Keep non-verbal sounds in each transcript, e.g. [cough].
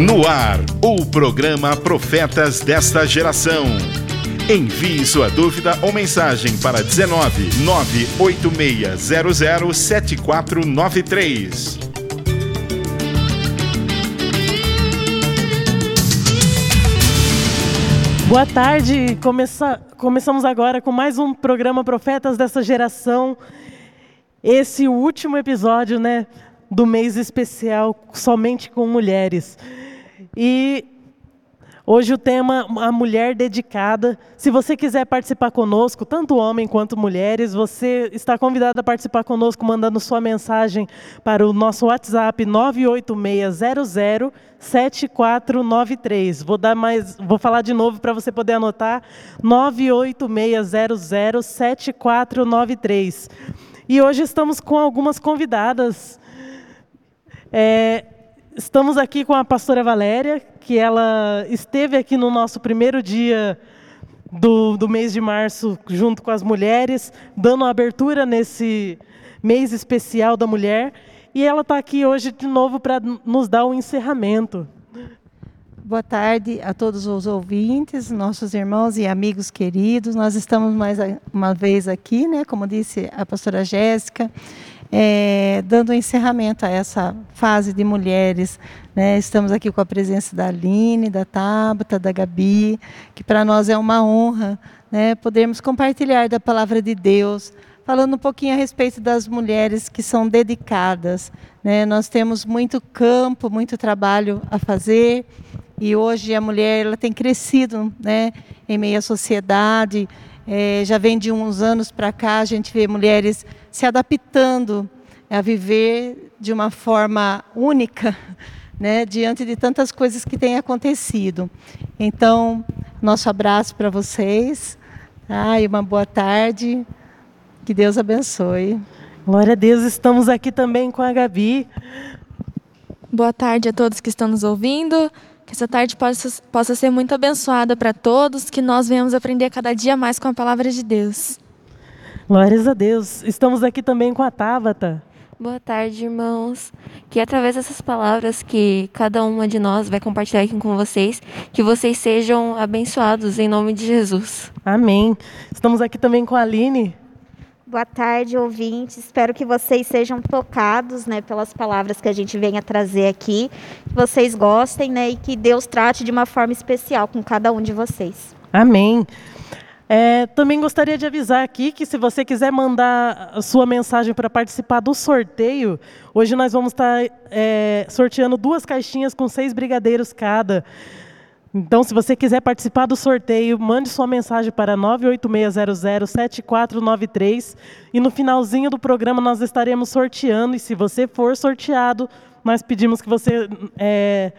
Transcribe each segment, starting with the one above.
No ar, o programa Profetas desta Geração. Envie sua dúvida ou mensagem para 19 98600 7493. Boa tarde, Começa, começamos agora com mais um programa Profetas dessa Geração. Esse último episódio, né, do mês especial somente com mulheres. E hoje o tema a mulher dedicada. Se você quiser participar conosco, tanto homem quanto mulheres, você está convidado a participar conosco mandando sua mensagem para o nosso WhatsApp 98600 7493. Vou dar mais, vou falar de novo para você poder anotar 98600 7493. E hoje estamos com algumas convidadas. É, estamos aqui com a pastora Valéria, que ela esteve aqui no nosso primeiro dia do, do mês de março, junto com as mulheres, dando abertura nesse mês especial da mulher. E ela está aqui hoje de novo para nos dar o um encerramento. Boa tarde a todos os ouvintes, nossos irmãos e amigos queridos. Nós estamos mais uma vez aqui, né, como disse a pastora Jéssica, é, dando encerramento a essa fase de mulheres. Né? Estamos aqui com a presença da Aline, da Tabata, da Gabi, que para nós é uma honra né, podermos compartilhar da palavra de Deus, falando um pouquinho a respeito das mulheres que são dedicadas. Né? Nós temos muito campo, muito trabalho a fazer e hoje a mulher ela tem crescido né, em meio à sociedade. É, já vem de uns anos para cá, a gente vê mulheres se adaptando a viver de uma forma única, [laughs] né, diante de tantas coisas que têm acontecido. Então, nosso abraço para vocês, tá? e uma boa tarde, que Deus abençoe. Glória a Deus, estamos aqui também com a Gabi. Boa tarde a todos que estão nos ouvindo. Que essa tarde possa, possa ser muito abençoada para todos, que nós venhamos aprender cada dia mais com a palavra de Deus. Glórias a Deus. Estamos aqui também com a Tabata. Boa tarde, irmãos. Que através dessas palavras que cada uma de nós vai compartilhar aqui com vocês, que vocês sejam abençoados em nome de Jesus. Amém. Estamos aqui também com a Aline. Boa tarde, ouvintes. Espero que vocês sejam tocados, né, pelas palavras que a gente venha trazer aqui. Que vocês gostem, né, e que Deus trate de uma forma especial com cada um de vocês. Amém. É, também gostaria de avisar aqui que se você quiser mandar a sua mensagem para participar do sorteio, hoje nós vamos estar é, sorteando duas caixinhas com seis brigadeiros cada. Então, se você quiser participar do sorteio, mande sua mensagem para 986007493 e no finalzinho do programa nós estaremos sorteando. E se você for sorteado, nós pedimos que você é,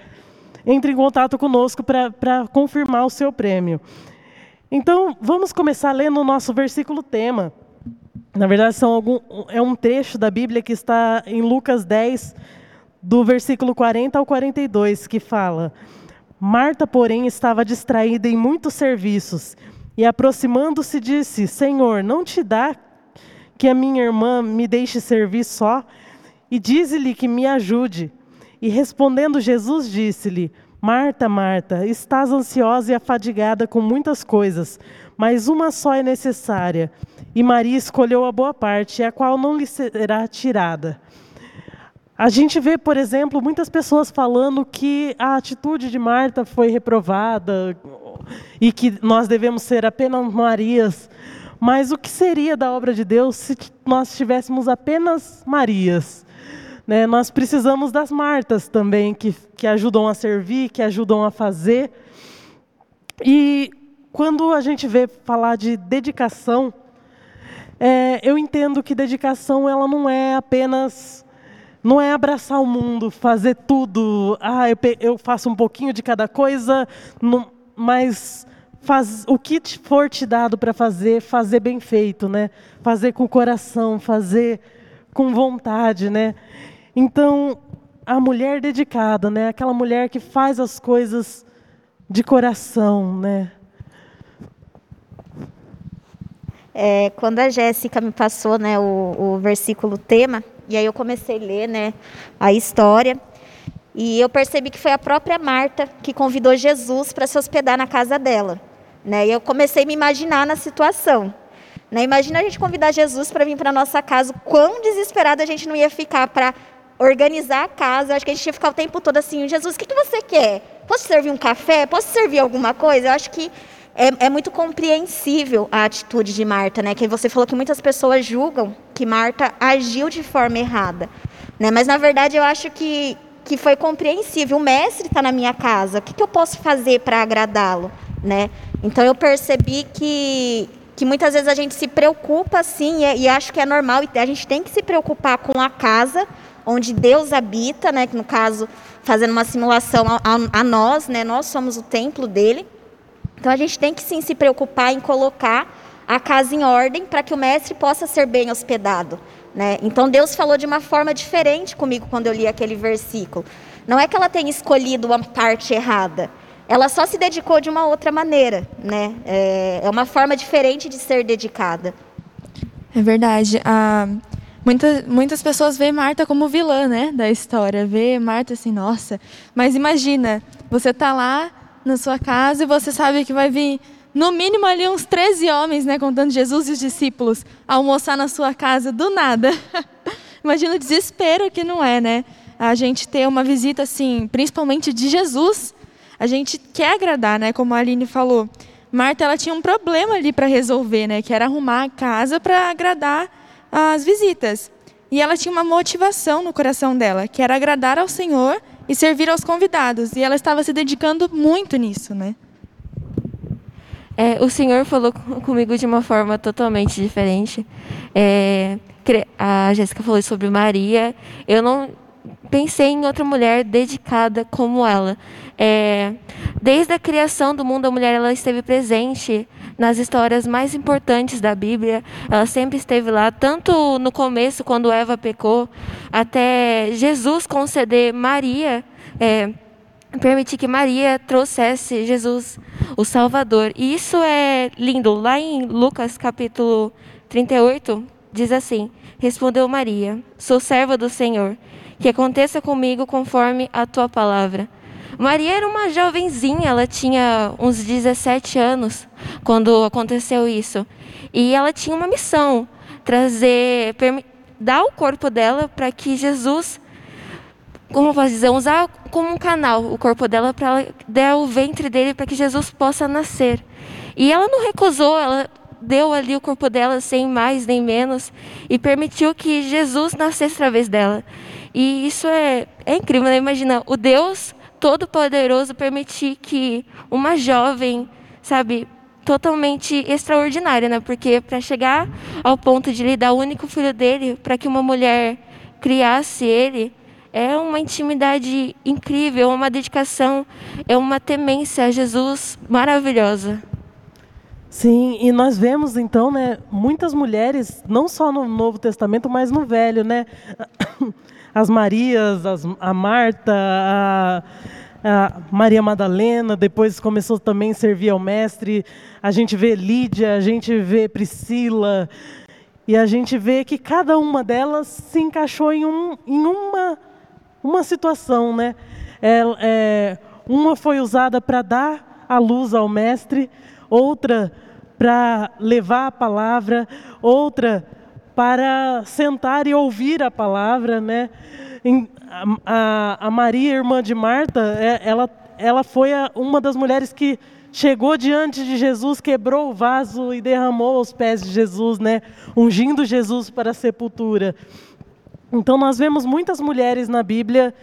entre em contato conosco para confirmar o seu prêmio. Então, vamos começar lendo o nosso versículo tema. Na verdade, são algum, é um trecho da Bíblia que está em Lucas 10, do versículo 40 ao 42, que fala. Marta, porém, estava distraída em muitos serviços e, aproximando-se, disse: Senhor, não te dá que a minha irmã me deixe servir só? E dize-lhe que me ajude. E respondendo Jesus, disse-lhe: Marta, Marta, estás ansiosa e afadigada com muitas coisas, mas uma só é necessária. E Maria escolheu a boa parte, a qual não lhe será tirada. A gente vê, por exemplo, muitas pessoas falando que a atitude de Marta foi reprovada e que nós devemos ser apenas Marias. Mas o que seria da obra de Deus se nós tivéssemos apenas Marias? Né? Nós precisamos das Martas também, que, que ajudam a servir, que ajudam a fazer. E quando a gente vê falar de dedicação, é, eu entendo que dedicação ela não é apenas não é abraçar o mundo, fazer tudo. Ah, eu, eu faço um pouquinho de cada coisa, não, mas faz, o que for te dado para fazer, fazer bem feito, né? Fazer com o coração, fazer com vontade, né? Então, a mulher dedicada, né? Aquela mulher que faz as coisas de coração, né? É, quando a Jéssica me passou né, o, o versículo tema, e aí eu comecei a ler, né, a história. E eu percebi que foi a própria Marta que convidou Jesus para se hospedar na casa dela. Né? E eu comecei a me imaginar na situação. Né? Imagina a gente convidar Jesus para vir para nossa casa, quão desesperada a gente não ia ficar para organizar a casa. Eu acho que a gente ia ficar o tempo todo assim, Jesus, o que, que você quer? Posso servir um café? Posso servir alguma coisa? Eu acho que é, é, muito compreensível a atitude de Marta, né? Que você falou que muitas pessoas julgam que Marta agiu de forma errada, né? Mas na verdade eu acho que que foi compreensível. O mestre está na minha casa. O que, que eu posso fazer para agradá-lo, né? Então eu percebi que que muitas vezes a gente se preocupa assim e, e acho que é normal. A gente tem que se preocupar com a casa onde Deus habita, né? Que no caso fazendo uma simulação a, a, a nós, né? Nós somos o templo dele. Então a gente tem que sim se preocupar em colocar a casa em ordem para que o mestre possa ser bem hospedado. Né? Então Deus falou de uma forma diferente comigo quando eu li aquele versículo. Não é que ela tenha escolhido uma parte errada, ela só se dedicou de uma outra maneira. Né? É, é uma forma diferente de ser dedicada. É verdade. Ah, muitas, muitas pessoas veem Marta como vilã né, da história. Vê Marta assim, nossa. Mas imagina, você está lá na sua casa e você sabe que vai vir no mínimo ali uns 13 homens, né, contando Jesus e os discípulos, almoçar na sua casa do nada. [laughs] Imagina o desespero que não é, né? A gente ter uma visita assim, principalmente de Jesus, a gente quer agradar, né, como a Aline falou. Marta ela tinha um problema ali para resolver, né, que era arrumar a casa para agradar as visitas. E ela tinha uma motivação no coração dela, que era agradar ao Senhor e servir aos convidados. E ela estava se dedicando muito nisso, né? É, o Senhor falou comigo de uma forma totalmente diferente. É, a Jéssica falou sobre Maria. Eu não pensei em outra mulher dedicada como ela. É, desde a criação do mundo, a mulher ela esteve presente nas histórias mais importantes da Bíblia. Ela sempre esteve lá, tanto no começo, quando Eva pecou, até Jesus conceder Maria. É, permitir que Maria trouxesse Jesus, o Salvador. E isso é lindo. Lá em Lucas capítulo 38, diz assim: Respondeu Maria: Sou serva do Senhor, que aconteça comigo conforme a tua palavra. Maria era uma jovenzinha, ela tinha uns 17 anos quando aconteceu isso. E ela tinha uma missão: trazer, dar o corpo dela para que Jesus como posso dizer, usar como um canal o corpo dela para dar o ventre dele para que Jesus possa nascer. E ela não recusou, ela deu ali o corpo dela sem mais nem menos e permitiu que Jesus nascesse através dela. E isso é, é incrível, né? Imagina, o Deus Todo-Poderoso permitir que uma jovem, sabe, totalmente extraordinária, né? Porque para chegar ao ponto de lhe dar o único filho dele, para que uma mulher criasse ele, é uma intimidade incrível, uma dedicação, é uma temência a Jesus maravilhosa. Sim, e nós vemos então, né, muitas mulheres, não só no Novo Testamento, mas no Velho, né? As Marias, as, a Marta, a, a Maria Madalena, depois começou também a servir ao mestre. A gente vê Lídia, a gente vê Priscila, e a gente vê que cada uma delas se encaixou em, um, em uma uma situação, né? É, é, uma foi usada para dar a luz ao mestre, outra para levar a palavra, outra para sentar e ouvir a palavra, né? A, a, Maria, irmã de Marta, é, ela, ela foi uma das mulheres que chegou diante de Jesus, quebrou o vaso e derramou aos pés de Jesus, né? Ungindo Jesus para a sepultura. Então nós vemos muitas mulheres na Bíblia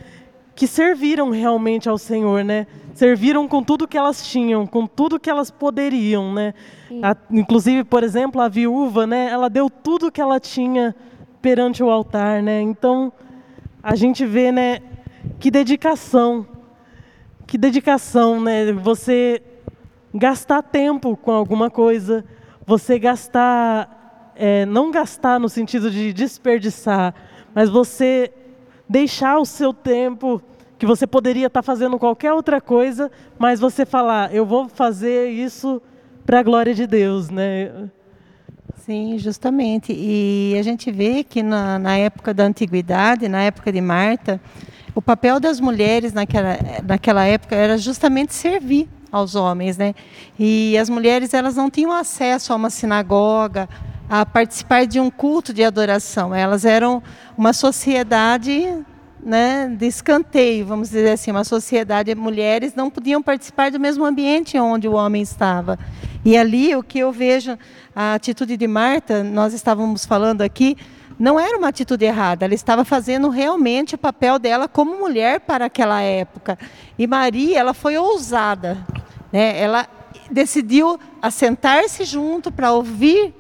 que serviram realmente ao Senhor, né? Serviram com tudo que elas tinham, com tudo que elas poderiam, né? A, inclusive, por exemplo, a viúva, né? Ela deu tudo que ela tinha perante o altar, né? Então a gente vê, né? Que dedicação, que dedicação, né? Você gastar tempo com alguma coisa, você gastar, é, não gastar no sentido de desperdiçar, mas você deixar o seu tempo, que você poderia estar fazendo qualquer outra coisa, mas você falar, eu vou fazer isso para a glória de Deus, né? Sim, justamente. E a gente vê que na, na época da antiguidade, na época de Marta, o papel das mulheres naquela, naquela época era justamente servir aos homens, né? E as mulheres elas não tinham acesso a uma sinagoga, a participar de um culto de adoração. Elas eram uma sociedade né, de escanteio, vamos dizer assim, uma sociedade de mulheres não podiam participar do mesmo ambiente onde o homem estava. E ali o que eu vejo, a atitude de Marta, nós estávamos falando aqui, não era uma atitude errada, ela estava fazendo realmente o papel dela como mulher para aquela época. E Maria, ela foi ousada, né? ela decidiu assentar-se junto para ouvir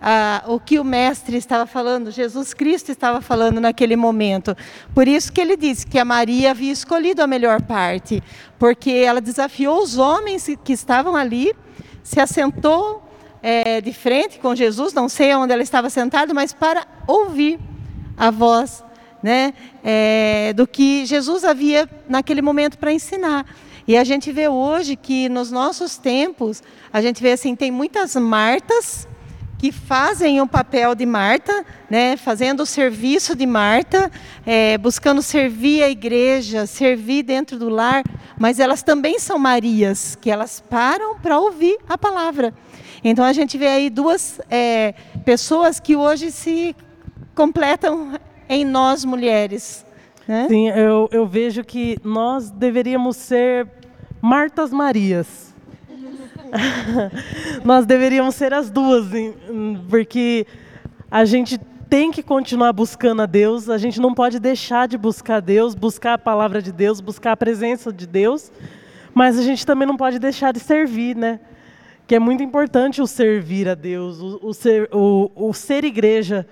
ah, o que o mestre estava falando, Jesus Cristo estava falando naquele momento. Por isso que ele disse que a Maria havia escolhido a melhor parte, porque ela desafiou os homens que estavam ali, se assentou é, de frente com Jesus, não sei onde ela estava sentada, mas para ouvir a voz né, é, do que Jesus havia naquele momento para ensinar. E a gente vê hoje que nos nossos tempos, a gente vê assim, tem muitas Martas que fazem o papel de Marta, né, fazendo o serviço de Marta, é, buscando servir a igreja, servir dentro do lar, mas elas também são Marias, que elas param para ouvir a palavra. Então a gente vê aí duas é, pessoas que hoje se completam em nós mulheres. Né? Sim, eu, eu vejo que nós deveríamos ser Martas Marias [laughs] Nós deveríamos ser as duas, porque a gente tem que continuar buscando a Deus, a gente não pode deixar de buscar Deus, buscar a palavra de Deus, buscar a presença de Deus, mas a gente também não pode deixar de servir, né? Que é muito importante o servir a Deus, o, o ser, o, o, ser igreja.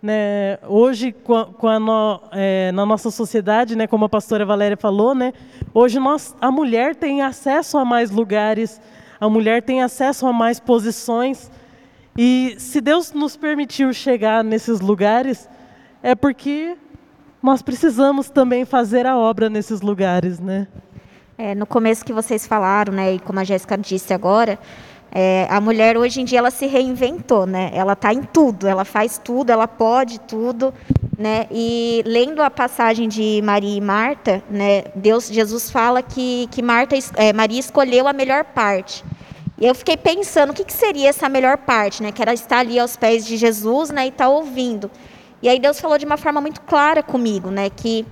Né? Hoje, com a, com a no, é, na nossa sociedade, né, como a pastora Valéria falou, né, hoje nós, a mulher tem acesso a mais lugares, a mulher tem acesso a mais posições. E se Deus nos permitiu chegar nesses lugares, é porque nós precisamos também fazer a obra nesses lugares, né? É, no começo que vocês falaram, né, e como a Jéssica disse agora, é, a mulher hoje em dia ela se reinventou, né? Ela está em tudo, ela faz tudo, ela pode tudo, né? E lendo a passagem de Maria e Marta, né? Deus, Jesus fala que que Marta, é, Maria escolheu a melhor parte. E eu fiquei pensando o que, que seria essa melhor parte, né? Que era estar ali aos pés de Jesus, né? E estar tá ouvindo. E aí Deus falou de uma forma muito clara comigo, né? Que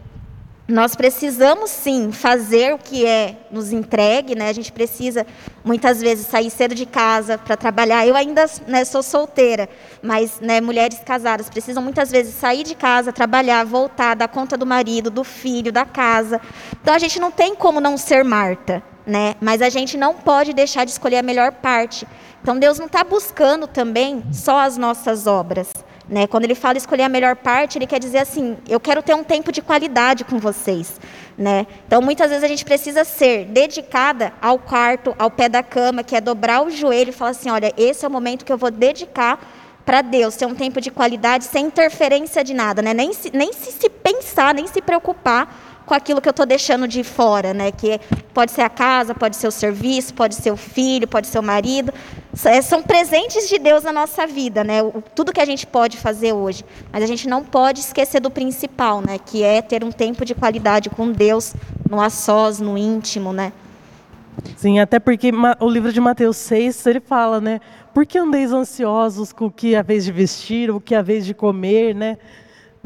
nós precisamos sim fazer o que é nos entregue, né? A gente precisa muitas vezes sair cedo de casa para trabalhar. Eu ainda né, sou solteira, mas né, mulheres casadas precisam muitas vezes sair de casa, trabalhar, voltar, dar conta do marido, do filho, da casa. Então a gente não tem como não ser Marta, né? Mas a gente não pode deixar de escolher a melhor parte. Então Deus não está buscando também só as nossas obras. Né? Quando ele fala escolher a melhor parte, ele quer dizer assim: eu quero ter um tempo de qualidade com vocês. Né? Então, muitas vezes a gente precisa ser dedicada ao quarto, ao pé da cama, que é dobrar o joelho e falar assim: olha, esse é o momento que eu vou dedicar para Deus, ter um tempo de qualidade sem interferência de nada, né? nem, se, nem se, se pensar, nem se preocupar com aquilo que eu estou deixando de fora, né? Que pode ser a casa, pode ser o serviço, pode ser o filho, pode ser o marido. É, são presentes de Deus na nossa vida, né? Tudo que a gente pode fazer hoje. Mas a gente não pode esquecer do principal, né? Que é ter um tempo de qualidade com Deus, no a sós, no íntimo, né? Sim, até porque o livro de Mateus 6, ele fala, né? Por que andeis ansiosos com o que é a vez de vestir, o que é a vez de comer, né?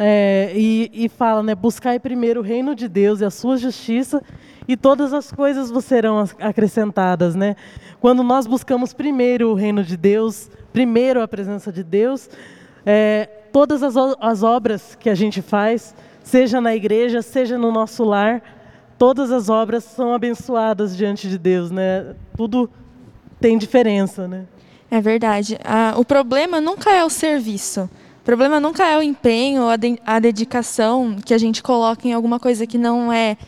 É, e, e, fala, né, buscai primeiro o reino de Deus e a sua justiça, e todas as coisas vos serão acrescentadas, né? Quando nós buscamos primeiro o reino de Deus, primeiro a presença de Deus, é, todas as, as obras que a gente faz, seja na igreja, seja no nosso lar, todas as obras são abençoadas diante de Deus, né? Tudo tem diferença, né? É verdade. Ah, o problema nunca é o serviço problema nunca é o empenho, a, de, a dedicação que a gente coloca em alguma coisa que não é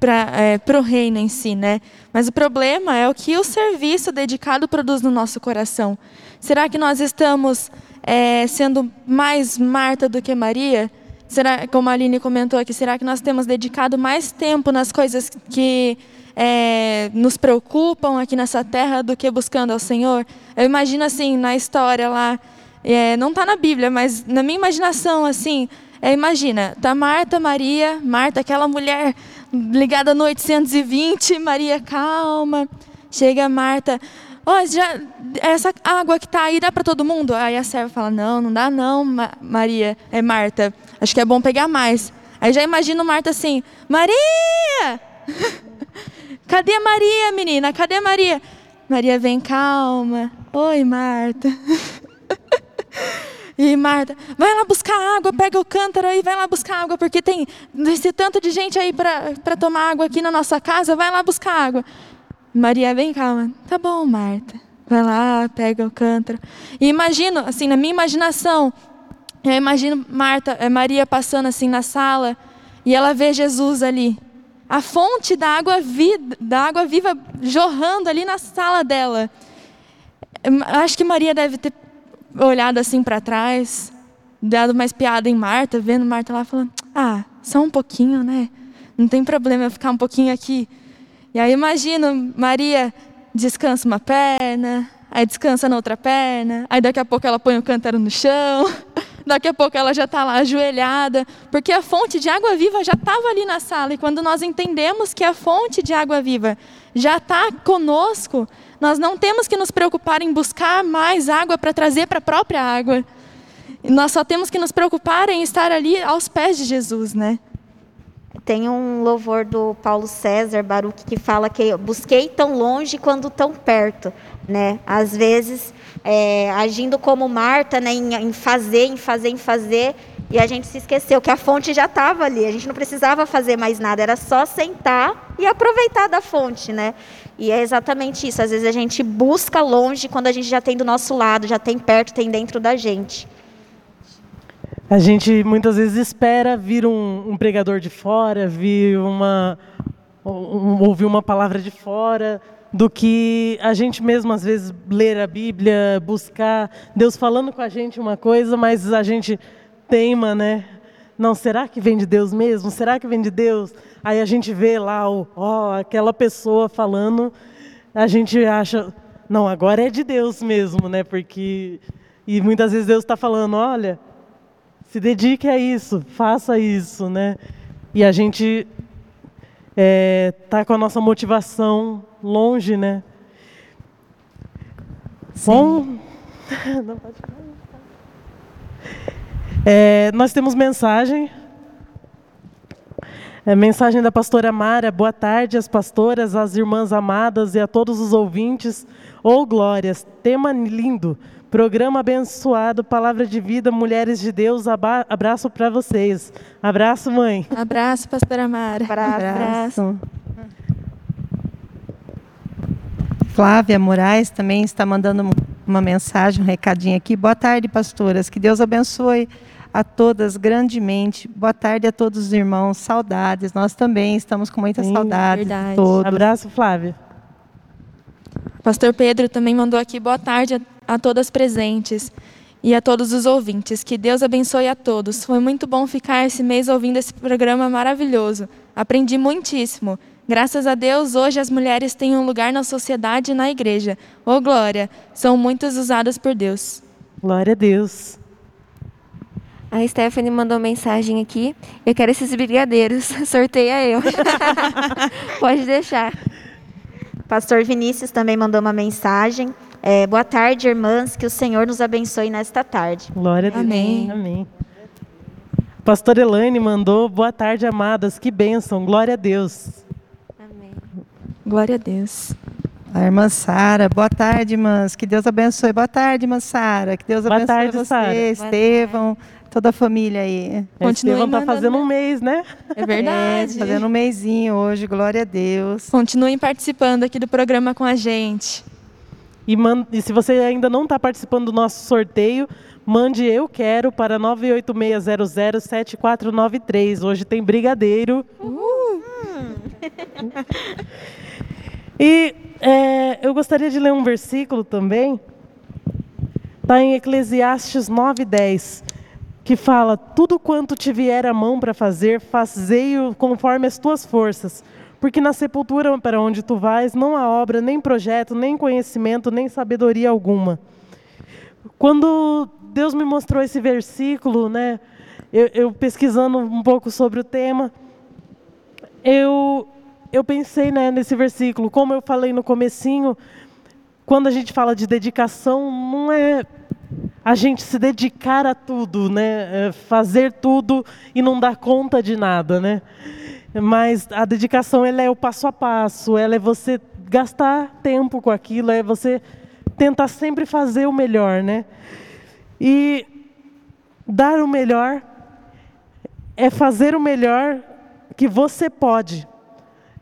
para é, o reino em si, né? Mas o problema é o que o serviço dedicado produz no nosso coração. Será que nós estamos é, sendo mais Marta do que Maria? Será, como a Aline comentou aqui, será que nós temos dedicado mais tempo nas coisas que é, nos preocupam aqui nessa terra do que buscando ao Senhor? Eu imagino assim, na história lá é, não está na Bíblia, mas na minha imaginação, assim, É, imagina, tá Marta, Maria, Marta, aquela mulher ligada no 820, Maria calma. Chega Marta, oh, já essa água que tá aí dá para todo mundo? Aí a serva fala: "Não, não dá não, Maria, é Marta. Acho que é bom pegar mais". Aí já imagino Marta assim: "Maria! [laughs] Cadê Maria, menina? Cadê Maria?" Maria vem calma. Oi, Marta. [laughs] E Marta, vai lá buscar água, pega o cântaro aí, vai lá buscar água, porque tem esse tanto de gente aí para tomar água aqui na nossa casa, vai lá buscar água. Maria, vem calma. Tá bom, Marta. Vai lá, pega o cântaro. E imagino, assim, na minha imaginação, eu imagino Marta, eh, Maria passando assim na sala e ela vê Jesus ali. A fonte da água, vi, da água viva jorrando ali na sala dela. Acho que Maria deve ter olhado assim para trás, dado mais piada em Marta, vendo Marta lá falando: "Ah, só um pouquinho, né? Não tem problema eu ficar um pouquinho aqui". E aí imagino Maria descansa uma perna, aí descansa na outra perna, aí daqui a pouco ela põe o cântaro no chão, [laughs] daqui a pouco ela já está lá ajoelhada, porque a fonte de água viva já estava ali na sala. E quando nós entendemos que a fonte de água viva já está conosco, nós não temos que nos preocupar em buscar mais água para trazer para a própria água. Nós só temos que nos preocupar em estar ali aos pés de Jesus, né? Tem um louvor do Paulo César Baruch que fala que busquei tão longe quando tão perto, né? Às vezes é, agindo como Marta, né? Em, em fazer, em fazer, em fazer, e a gente se esqueceu que a fonte já estava ali. A gente não precisava fazer mais nada, era só sentar e aproveitar da fonte, né? E é exatamente isso. Às vezes a gente busca longe quando a gente já tem do nosso lado, já tem perto, tem dentro da gente. A gente muitas vezes espera vir um, um pregador de fora, vir uma um, ouvir uma palavra de fora, do que a gente mesmo às vezes ler a Bíblia, buscar Deus falando com a gente uma coisa, mas a gente teima, né? Não, será que vem de Deus mesmo? Será que vem de Deus? Aí a gente vê lá o, ó, aquela pessoa falando, a gente acha, não, agora é de Deus mesmo, né? Porque e muitas vezes Deus está falando, olha, se dedique a isso, faça isso, né? E a gente é, tá com a nossa motivação longe, né? Sim. Bom, [laughs] não pode é, nós temos mensagem é, mensagem da pastora Mara. Boa tarde às pastoras, às irmãs amadas e a todos os ouvintes. Ô oh, glórias, tema lindo, programa abençoado, palavra de vida, mulheres de Deus. Abraço para vocês. Abraço, mãe. Abraço, pastora Mara. Abraço. Abraço. Flávia Moraes também está mandando uma mensagem, um recadinho aqui. Boa tarde, pastoras. Que Deus abençoe a todas grandemente. Boa tarde a todos os irmãos. Saudades. Nós também estamos com muita Sim, saudade de todos. Abraço, Flávia. Pastor Pedro também mandou aqui boa tarde a, a todas presentes e a todos os ouvintes. Que Deus abençoe a todos. Foi muito bom ficar esse mês ouvindo esse programa maravilhoso. Aprendi muitíssimo. Graças a Deus, hoje as mulheres têm um lugar na sociedade e na igreja. Oh, glória! São muitas usadas por Deus. Glória a Deus. A Stephanie mandou mensagem aqui. Eu quero esses brigadeiros. [laughs] Sorteia eu. [laughs] Pode deixar. Pastor Vinícius também mandou uma mensagem. É, boa tarde, irmãs. Que o Senhor nos abençoe nesta tarde. Glória a Deus. Amém. Amém. Pastor Elaine mandou boa tarde, amadas. Que bênção. Glória a Deus. Amém. Glória a Deus. A irmã Sara, boa tarde, irmãs. Que Deus abençoe. Boa tarde, irmã Sara. Que Deus boa abençoe tarde, você, Sarah. Estevão, toda a família aí. É, Estevão está fazendo um mês, né? É verdade. É, fazendo um mêsinho hoje, glória a Deus. Continuem participando aqui do programa com a gente. E, man... e se você ainda não está participando do nosso sorteio, mande eu quero para 986007493. Hoje tem brigadeiro. Uh! [laughs] e é, eu gostaria de ler um versículo também. Está em Eclesiastes 9:10 que fala: Tudo quanto te vier a mão para fazer, fazei-o conforme as tuas forças. Porque na sepultura para onde tu vais, não há obra, nem projeto, nem conhecimento, nem sabedoria alguma. Quando Deus me mostrou esse versículo, né, eu, eu pesquisando um pouco sobre o tema, eu, eu pensei né, nesse versículo, como eu falei no comecinho, quando a gente fala de dedicação, não é a gente se dedicar a tudo, né? É fazer tudo e não dar conta de nada, né? Mas a dedicação ela é o passo a passo, ela é você gastar tempo com aquilo, é você tentar sempre fazer o melhor, né? E dar o melhor é fazer o melhor que você pode.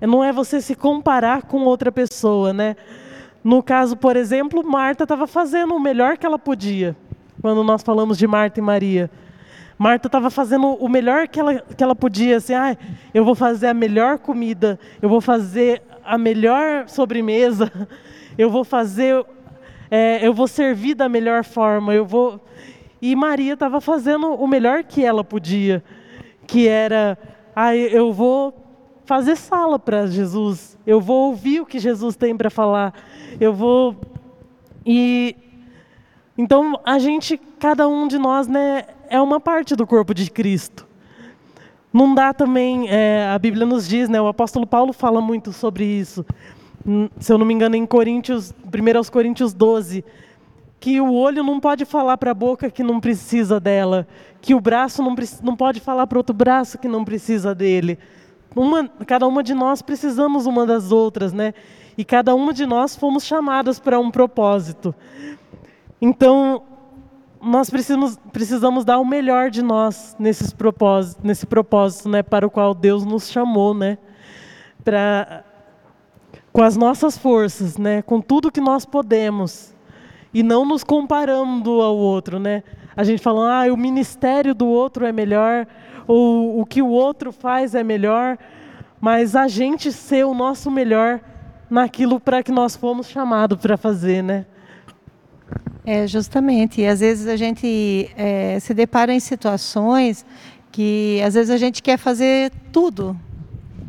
Não é você se comparar com outra pessoa, né? No caso, por exemplo, Marta estava fazendo o melhor que ela podia, quando nós falamos de Marta e Maria. Marta estava fazendo o melhor que ela, que ela podia, assim, ah, eu vou fazer a melhor comida, eu vou fazer a melhor sobremesa, [laughs] eu vou fazer, é, eu vou servir da melhor forma, eu vou. E Maria estava fazendo o melhor que ela podia, que era, ah, eu vou fazer sala para Jesus, eu vou ouvir o que Jesus tem para falar, eu vou. E então a gente, cada um de nós, né, é uma parte do corpo de Cristo. Não dá também, é, a Bíblia nos diz, né, o apóstolo Paulo fala muito sobre isso. Hum, se eu não me engano, em Coríntios, 1 aos Coríntios 12, que o olho não pode falar para a boca que não precisa dela, que o braço não, não pode falar para outro braço que não precisa dele. Uma, cada uma de nós precisamos uma das outras, né? E cada uma de nós fomos chamadas para um propósito. Então, nós precisamos, precisamos dar o melhor de nós nesses propósitos, nesse propósito né, para o qual Deus nos chamou, né? Pra, com as nossas forças, né, com tudo que nós podemos, e não nos comparando ao outro. Né? A gente fala, ah, o ministério do outro é melhor, ou o que o outro faz é melhor, mas a gente ser o nosso melhor naquilo para que nós fomos chamados para fazer, né? É, justamente. E às vezes a gente é, se depara em situações que às vezes a gente quer fazer tudo.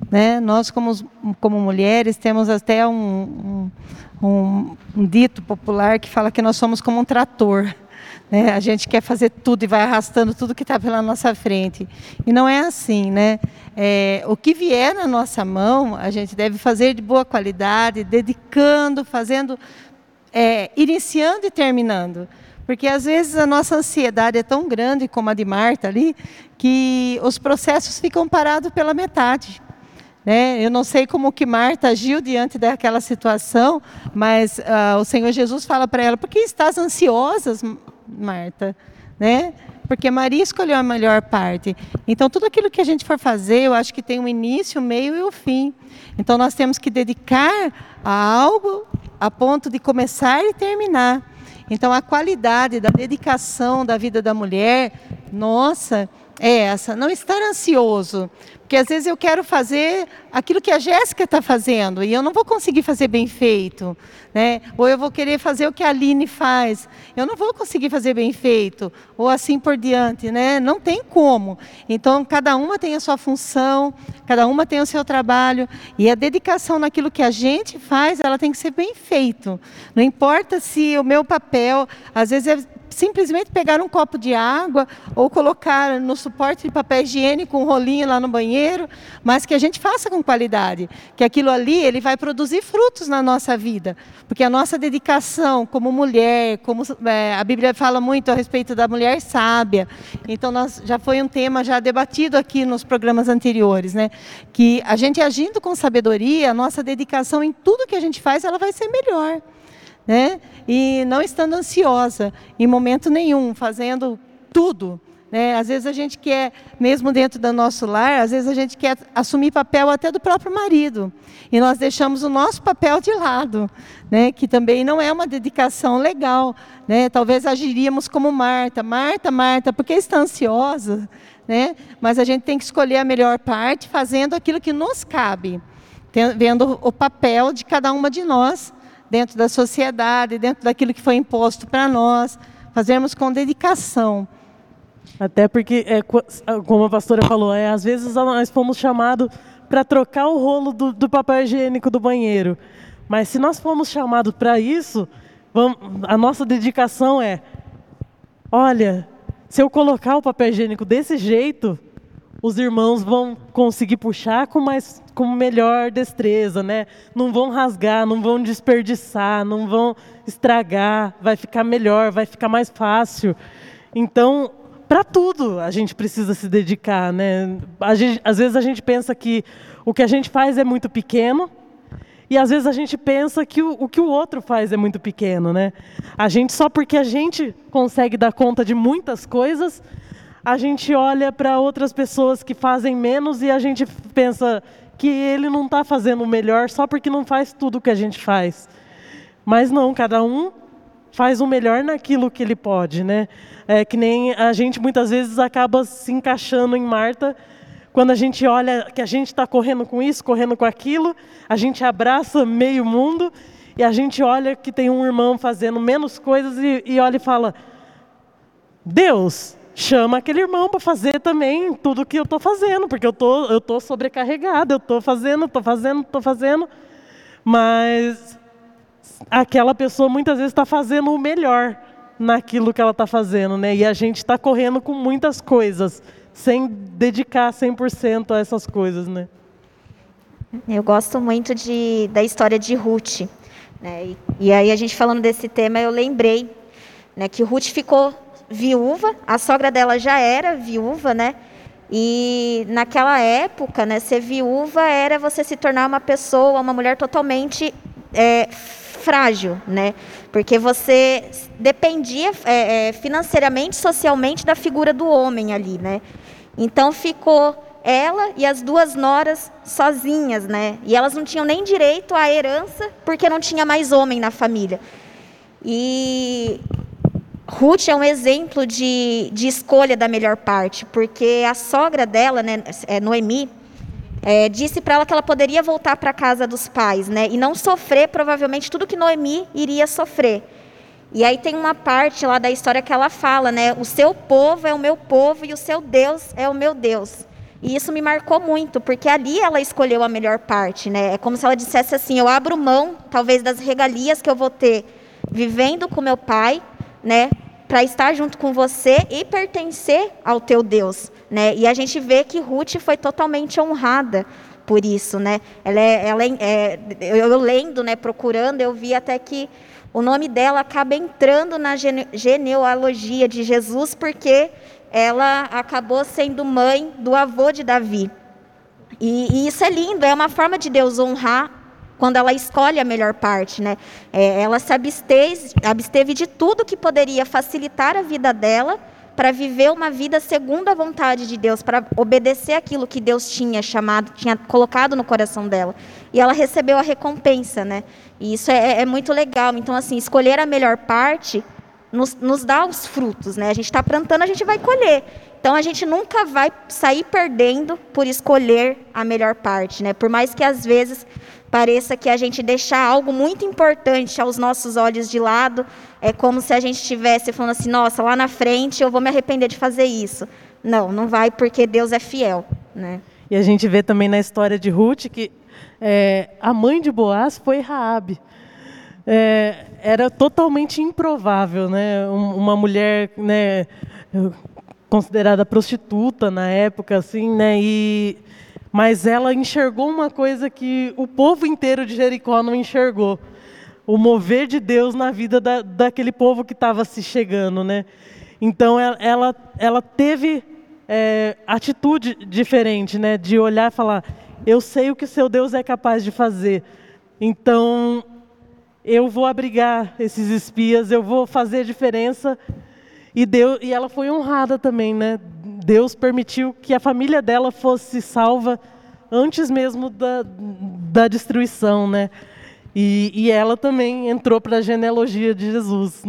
Né? Nós, como, como mulheres, temos até um, um, um, dito popular que fala que nós somos como um trator. Né? A gente quer fazer tudo e vai arrastando tudo que está pela nossa frente. E não é assim, né? É, o que vier na nossa mão, a gente deve fazer de boa qualidade, dedicando, fazendo, é, iniciando e terminando. Porque às vezes a nossa ansiedade é tão grande como a de Marta ali, que os processos ficam parados pela metade. Né? Eu não sei como que Marta agiu diante daquela situação, mas uh, o Senhor Jesus fala para ela: por que estás ansiosa, Marta? Né? Porque Maria escolheu a melhor parte. Então, tudo aquilo que a gente for fazer, eu acho que tem um início, um meio e o fim. Então, nós temos que dedicar a algo a ponto de começar e terminar. Então, a qualidade da dedicação da vida da mulher, nossa, é essa. Não estar ansioso. Porque às vezes eu quero fazer aquilo que a Jéssica está fazendo e eu não vou conseguir fazer bem feito. Né? Ou eu vou querer fazer o que a Aline faz. Eu não vou conseguir fazer bem feito. Ou assim por diante. Né? Não tem como. Então, cada uma tem a sua função, cada uma tem o seu trabalho. E a dedicação naquilo que a gente faz, ela tem que ser bem feito. Não importa se o meu papel, às vezes é simplesmente pegar um copo de água ou colocar no suporte de papel higiênico um rolinho lá no banheiro, mas que a gente faça com qualidade, que aquilo ali ele vai produzir frutos na nossa vida, porque a nossa dedicação como mulher, como é, a Bíblia fala muito a respeito da mulher sábia, então nós já foi um tema já debatido aqui nos programas anteriores, né? Que a gente agindo com sabedoria, a nossa dedicação em tudo que a gente faz, ela vai ser melhor né? E não estando ansiosa em momento nenhum, fazendo tudo. Né? Às vezes a gente quer, mesmo dentro do nosso lar, às vezes a gente quer assumir papel até do próprio marido. E nós deixamos o nosso papel de lado, né? que também não é uma dedicação legal. Né? Talvez agiríamos como Marta. Marta, Marta, por que está ansiosa? Né? Mas a gente tem que escolher a melhor parte, fazendo aquilo que nos cabe, vendo o papel de cada uma de nós dentro da sociedade, dentro daquilo que foi imposto para nós, fazermos com dedicação. Até porque, é, como a pastora falou, é, às vezes nós fomos chamados para trocar o rolo do, do, papel higiênico do banheiro. Mas se nós fomos chamados para isso, vamos, a nossa dedicação é: olha, se eu colocar o papel higiênico desse jeito, os irmãos vão conseguir puxar com mais com melhor destreza, né? Não vão rasgar, não vão desperdiçar, não vão estragar, vai ficar melhor, vai ficar mais fácil. Então, para tudo a gente precisa se dedicar, né? Gente, às vezes a gente pensa que o que a gente faz é muito pequeno, e às vezes a gente pensa que o, o, que o outro faz é muito pequeno, né? A gente só porque a gente consegue dar conta de muitas coisas, a gente olha para outras pessoas que fazem menos e a gente pensa que ele não está fazendo o melhor só porque não faz tudo o que a gente faz. Mas não, cada um faz o melhor naquilo que ele pode, né? É que nem a gente muitas vezes acaba se encaixando em Marta quando a gente olha que a gente está correndo com isso, correndo com aquilo, a gente abraça meio mundo e a gente olha que tem um irmão fazendo menos coisas e, e olha e fala: Deus, chama aquele irmão para fazer também tudo que eu estou fazendo, porque eu tô, eu tô sobrecarregado, eu estou fazendo, estou fazendo, estou fazendo, mas aquela pessoa muitas vezes está fazendo o melhor naquilo que ela está fazendo, né? E a gente está correndo com muitas coisas sem dedicar 100% a essas coisas, né? Eu gosto muito de, da história de Ruth. Né? E, e, aí a gente falando desse tema, eu lembrei né, que Ruth ficou viúva, a sogra dela já era viúva, né? E naquela época, né, ser viúva era você se tornar uma pessoa, uma mulher totalmente é, frágil, né? Porque você dependia é, é, financeiramente, socialmente da figura do homem ali, né? Então ficou ela e as duas noras sozinhas, né? E elas não tinham nem direito à herança porque não tinha mais homem na família. E Ruth é um exemplo de, de escolha da melhor parte, porque a sogra dela, né, é Noemi, é, disse para ela que ela poderia voltar para a casa dos pais, né, e não sofrer provavelmente tudo que Noemi iria sofrer. E aí tem uma parte lá da história que ela fala, né? O seu povo é o meu povo e o seu Deus é o meu Deus. E isso me marcou muito, porque ali ela escolheu a melhor parte, né? É como se ela dissesse assim: eu abro mão, talvez, das regalias que eu vou ter vivendo com meu pai, né? Para estar junto com você e pertencer ao teu Deus, né? E a gente vê que Ruth foi totalmente honrada por isso, né? Ela é, ela é, é eu, lendo, né? Procurando, eu vi até que o nome dela acaba entrando na gene genealogia de Jesus porque ela acabou sendo mãe do avô de Davi. E, e, isso é lindo, é uma forma de Deus honrar quando ela escolhe a melhor parte. Né? É, ela se absteve, absteve de tudo que poderia facilitar a vida dela para viver uma vida segundo a vontade de Deus, para obedecer aquilo que Deus tinha chamado, tinha colocado no coração dela. E ela recebeu a recompensa, né? E isso é, é muito legal. Então, assim, escolher a melhor parte nos, nos dá os frutos, né? A gente está plantando, a gente vai colher. Então, a gente nunca vai sair perdendo por escolher a melhor parte, né? Por mais que às vezes pareça que a gente deixar algo muito importante aos nossos olhos de lado, é como se a gente estivesse falando assim: nossa, lá na frente eu vou me arrepender de fazer isso. Não, não vai, porque Deus é fiel, né? E a gente vê também na história de Ruth que é, a mãe de Boaz foi Raabe. É, era totalmente improvável, né? Uma mulher, né, considerada prostituta na época, assim, né? E mas ela enxergou uma coisa que o povo inteiro de Jericó não enxergou: o mover de Deus na vida da, daquele povo que estava se chegando, né? Então ela, ela, teve é, atitude diferente, né? De olhar e falar: eu sei o que seu Deus é capaz de fazer. Então, eu vou abrigar esses espias, eu vou fazer diferença. E, Deus, e ela foi honrada também, né? Deus permitiu que a família dela fosse salva antes mesmo da, da destruição, né? E, e ela também entrou para a genealogia de Jesus.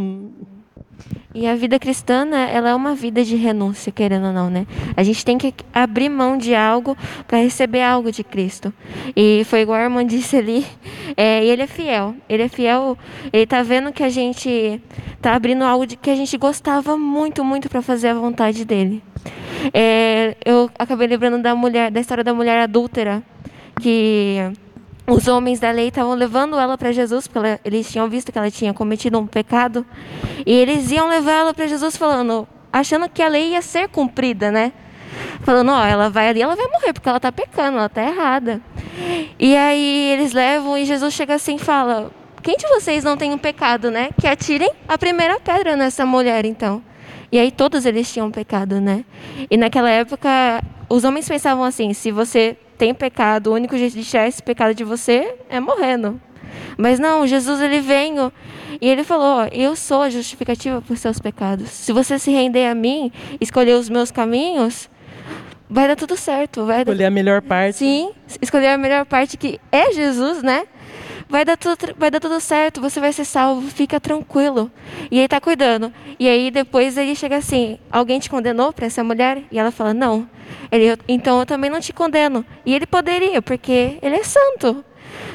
E a vida cristã, né, ela é uma vida de renúncia, querendo ou não, né? A gente tem que abrir mão de algo para receber algo de Cristo. E foi igual a irmã disse ali, é, ele é fiel. Ele é fiel, ele tá vendo que a gente tá abrindo algo de que a gente gostava muito, muito para fazer a vontade dele. É, eu acabei lembrando da mulher, da história da mulher adúltera, que os homens da lei estavam levando ela para Jesus, porque eles tinham visto que ela tinha cometido um pecado, e eles iam levar ela para Jesus falando: achando que a lei ia ser cumprida, né? Falando, ó, ela vai ali, ela vai morrer porque ela tá pecando, ela tá errada. E aí eles levam e Jesus chega assim e fala: Quem de vocês não tem um pecado, né? Que atirem a primeira pedra nessa mulher, então. E aí todos eles tinham pecado, né? E naquela época, os homens pensavam assim: se você tem pecado, o único jeito de tirar esse pecado de você é morrendo. Mas não, Jesus ele veio e ele falou: Eu sou a justificativa por seus pecados. Se você se render a mim, escolher os meus caminhos, vai dar tudo certo. Vai Escolher dar... a melhor parte. Sim, escolher a melhor parte que é Jesus, né? Vai dar tudo, vai dar tudo certo, você vai ser salvo, fica tranquilo. E ele está cuidando. E aí depois ele chega assim: alguém te condenou para essa mulher? E ela fala: não. Ele, então eu também não te condeno. E ele poderia, porque ele é santo.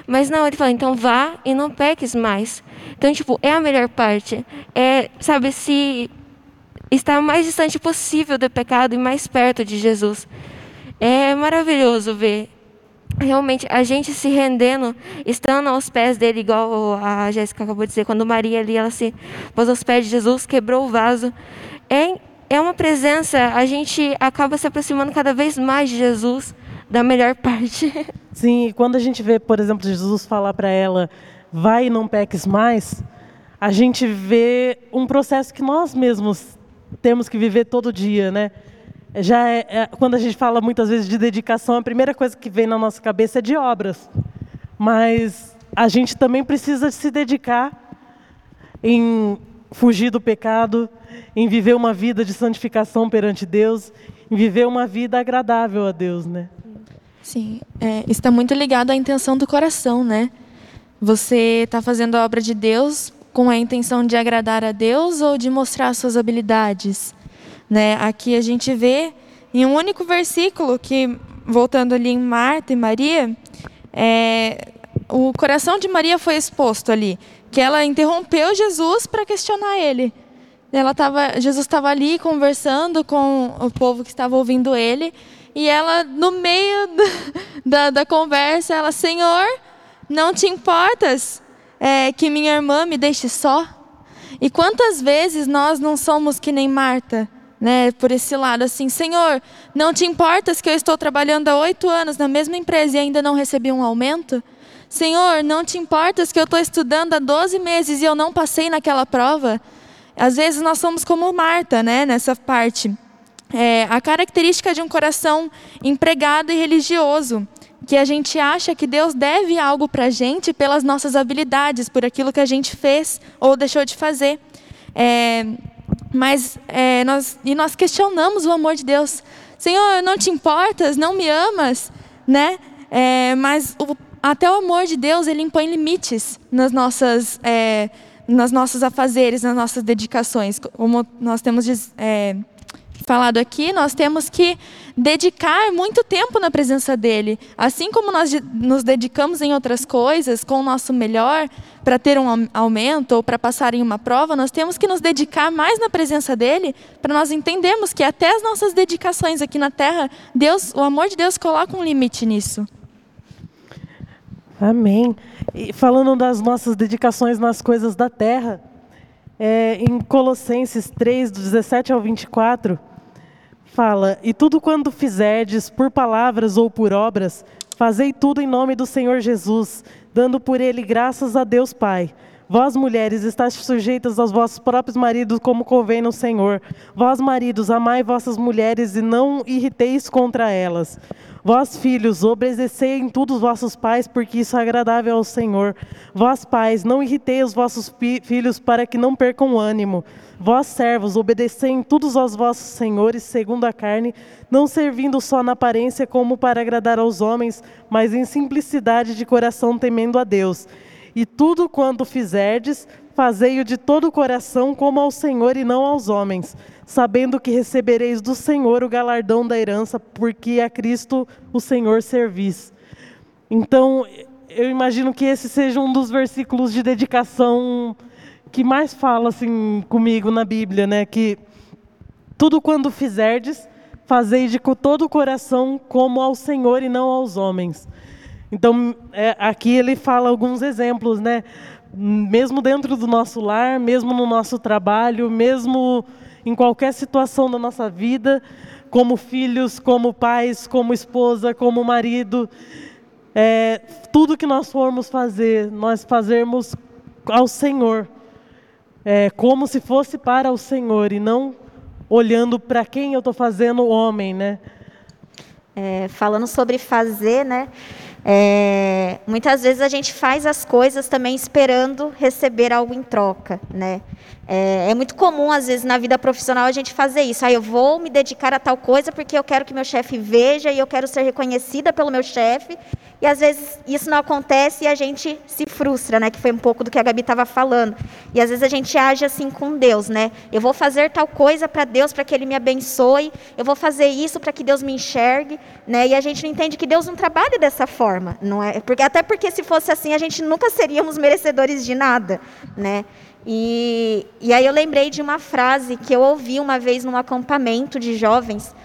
Mas não, ele fala: então vá e não peques mais. Então, tipo, é a melhor parte. É, sabe, se estar o mais distante possível do pecado e mais perto de Jesus. É maravilhoso ver realmente a gente se rendendo, estando aos pés dele, igual a Jéssica acabou de dizer, quando Maria ali ela se pôs aos pés de Jesus, quebrou o vaso. É, é uma presença, a gente acaba se aproximando cada vez mais de Jesus, da melhor [laughs] parte. Sim, e quando a gente vê, por exemplo, Jesus falar para ela, vai e não peques mais, a gente vê um processo que nós mesmos temos que viver todo dia, né? Já é, é, quando a gente fala muitas vezes de dedicação, a primeira coisa que vem na nossa cabeça é de obras. Mas a gente também precisa se dedicar em fugir do pecado, em viver uma vida de santificação perante Deus, em viver uma vida agradável a Deus, né? Sim, é, está muito ligado à intenção do coração, né? Você está fazendo a obra de Deus com a intenção de agradar a Deus ou de mostrar suas habilidades? Né? Aqui a gente vê em um único versículo que, voltando ali em Marta e Maria, é, o coração de Maria foi exposto ali, que ela interrompeu Jesus para questionar ele. Ela tava, Jesus estava ali conversando com o povo que estava ouvindo ele, e ela, no meio [laughs] da, da conversa, ela, Senhor, não te importas é, que minha irmã me deixe só? E quantas vezes nós não somos que nem Marta? Né, por esse lado, assim, Senhor, não te importas que eu estou trabalhando há oito anos na mesma empresa e ainda não recebi um aumento? Senhor, não te importas que eu estou estudando há 12 meses e eu não passei naquela prova? Às vezes nós somos como Marta, né, nessa parte. É, a característica de um coração empregado e religioso, que a gente acha que Deus deve algo para a gente pelas nossas habilidades, por aquilo que a gente fez ou deixou de fazer. É, mas é, nós e nós questionamos o amor de Deus. Senhor, não te importas, não me amas, né? É, mas o, até o amor de Deus ele impõe limites nas nossas é, nas nossos afazeres, nas nossas dedicações, como nós temos é, falado aqui, nós temos que dedicar muito tempo na presença dele. Assim como nós nos dedicamos em outras coisas com o nosso melhor para ter um aumento ou para passar em uma prova, nós temos que nos dedicar mais na presença dele para nós entendermos que até as nossas dedicações aqui na terra, Deus, o amor de Deus coloca um limite nisso. Amém. E falando das nossas dedicações nas coisas da terra, é, em Colossenses 3, do 17 ao 24, fala: E tudo quando fizerdes, por palavras ou por obras, fazei tudo em nome do Senhor Jesus, dando por ele graças a Deus Pai. Vós, mulheres, estáis sujeitas aos vossos próprios maridos, como convém no Senhor. Vós, maridos, amai vossas mulheres e não irriteis contra elas. Vós, filhos, obedecei em tudo os vossos pais, porque isso é agradável ao Senhor. Vós, pais, não irritei os vossos filhos para que não percam ânimo. Vós, servos, obedecei em todos aos vossos senhores, segundo a carne, não servindo só na aparência como para agradar aos homens, mas em simplicidade de coração, temendo a Deus. E tudo quanto fizerdes, fazei-o de todo o coração, como ao Senhor e não aos homens, sabendo que recebereis do Senhor o galardão da herança, porque a Cristo o Senhor servis. Então, eu imagino que esse seja um dos versículos de dedicação que mais fala assim comigo na Bíblia, né? Que tudo quando fizerdes, fazei de todo o coração como ao Senhor e não aos homens. Então, é, aqui ele fala alguns exemplos, né? Mesmo dentro do nosso lar, mesmo no nosso trabalho, mesmo em qualquer situação da nossa vida, como filhos, como pais, como esposa, como marido. É, tudo que nós formos fazer, nós fazermos ao Senhor, é, como se fosse para o Senhor e não olhando para quem eu estou fazendo homem, né? É, falando sobre fazer, né? É, muitas vezes a gente faz as coisas também esperando receber algo em troca, né? É, é, muito comum, às vezes, na vida profissional a gente fazer isso. Ah, eu vou me dedicar a tal coisa porque eu quero que meu chefe veja e eu quero ser reconhecida pelo meu chefe. E às vezes isso não acontece e a gente se frustra, né? Que foi um pouco do que a Gabi estava falando. E às vezes a gente age assim com Deus, né? Eu vou fazer tal coisa para Deus, para que Ele me abençoe. Eu vou fazer isso para que Deus me enxergue, né? E a gente não entende que Deus não trabalha dessa forma, não é? Porque até porque se fosse assim a gente nunca seríamos merecedores de nada, né? E, e aí eu lembrei de uma frase que eu ouvi uma vez num acampamento de jovens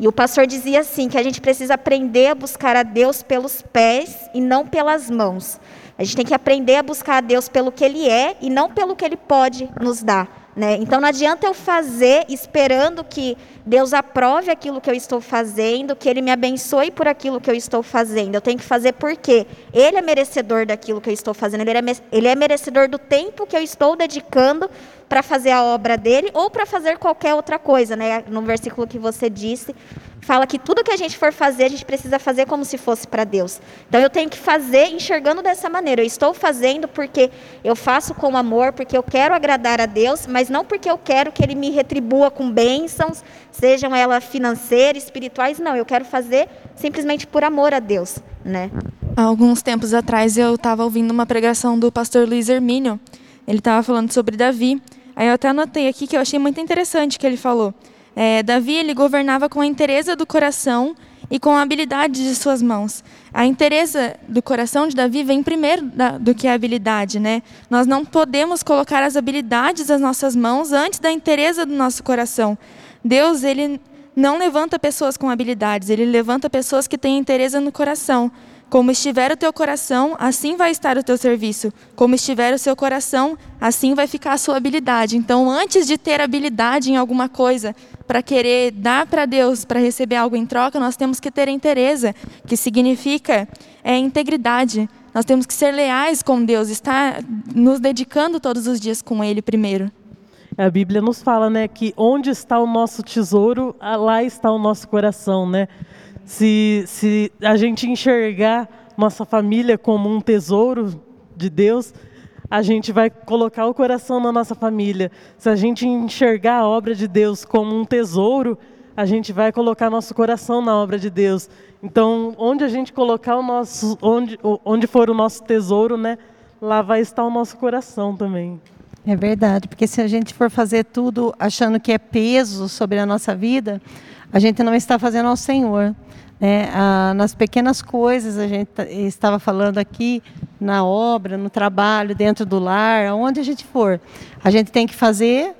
e o pastor dizia assim: que a gente precisa aprender a buscar a Deus pelos pés e não pelas mãos. A gente tem que aprender a buscar a Deus pelo que Ele é e não pelo que Ele pode nos dar. Né? Então não adianta eu fazer esperando que Deus aprove aquilo que eu estou fazendo, que Ele me abençoe por aquilo que eu estou fazendo. Eu tenho que fazer porque Ele é merecedor daquilo que eu estou fazendo, Ele é, é merecedor do tempo que eu estou dedicando para fazer a obra dele ou para fazer qualquer outra coisa. Né? No versículo que você disse, fala que tudo que a gente for fazer, a gente precisa fazer como se fosse para Deus. Então eu tenho que fazer enxergando dessa maneira. Eu estou fazendo porque eu faço com amor, porque eu quero agradar a Deus, mas não porque eu quero que Ele me retribua com bênçãos, sejam elas financeiras, espirituais. Não, eu quero fazer simplesmente por amor a Deus, né? Há alguns tempos atrás eu estava ouvindo uma pregação do pastor Luiz Hermínio. Ele estava falando sobre Davi. Aí eu até anotei aqui que eu achei muito interessante que ele falou. É, Davi ele governava com a inteireza do coração e com a habilidade de suas mãos. A inteireza do coração de Davi vem primeiro da, do que a habilidade, né? Nós não podemos colocar as habilidades das nossas mãos antes da inteireza do nosso coração. Deus ele não levanta pessoas com habilidades, ele levanta pessoas que têm inteireza no coração. Como estiver o teu coração, assim vai estar o teu serviço. Como estiver o seu coração, assim vai ficar a sua habilidade. Então, antes de ter habilidade em alguma coisa, para querer dar para Deus, para receber algo em troca, nós temos que ter interesse, que significa é, integridade. Nós temos que ser leais com Deus, estar nos dedicando todos os dias com Ele primeiro. A Bíblia nos fala, né, que onde está o nosso tesouro, lá está o nosso coração, né? Se, se a gente enxergar nossa família como um tesouro de Deus, a gente vai colocar o coração na nossa família. Se a gente enxergar a obra de Deus como um tesouro, a gente vai colocar nosso coração na obra de Deus. Então, onde a gente colocar o nosso, onde, onde for o nosso tesouro, né, lá vai estar o nosso coração também. É verdade, porque se a gente for fazer tudo achando que é peso sobre a nossa vida, a gente não está fazendo ao Senhor. Né? Nas pequenas coisas, a gente estava falando aqui, na obra, no trabalho, dentro do lar, aonde a gente for, a gente tem que fazer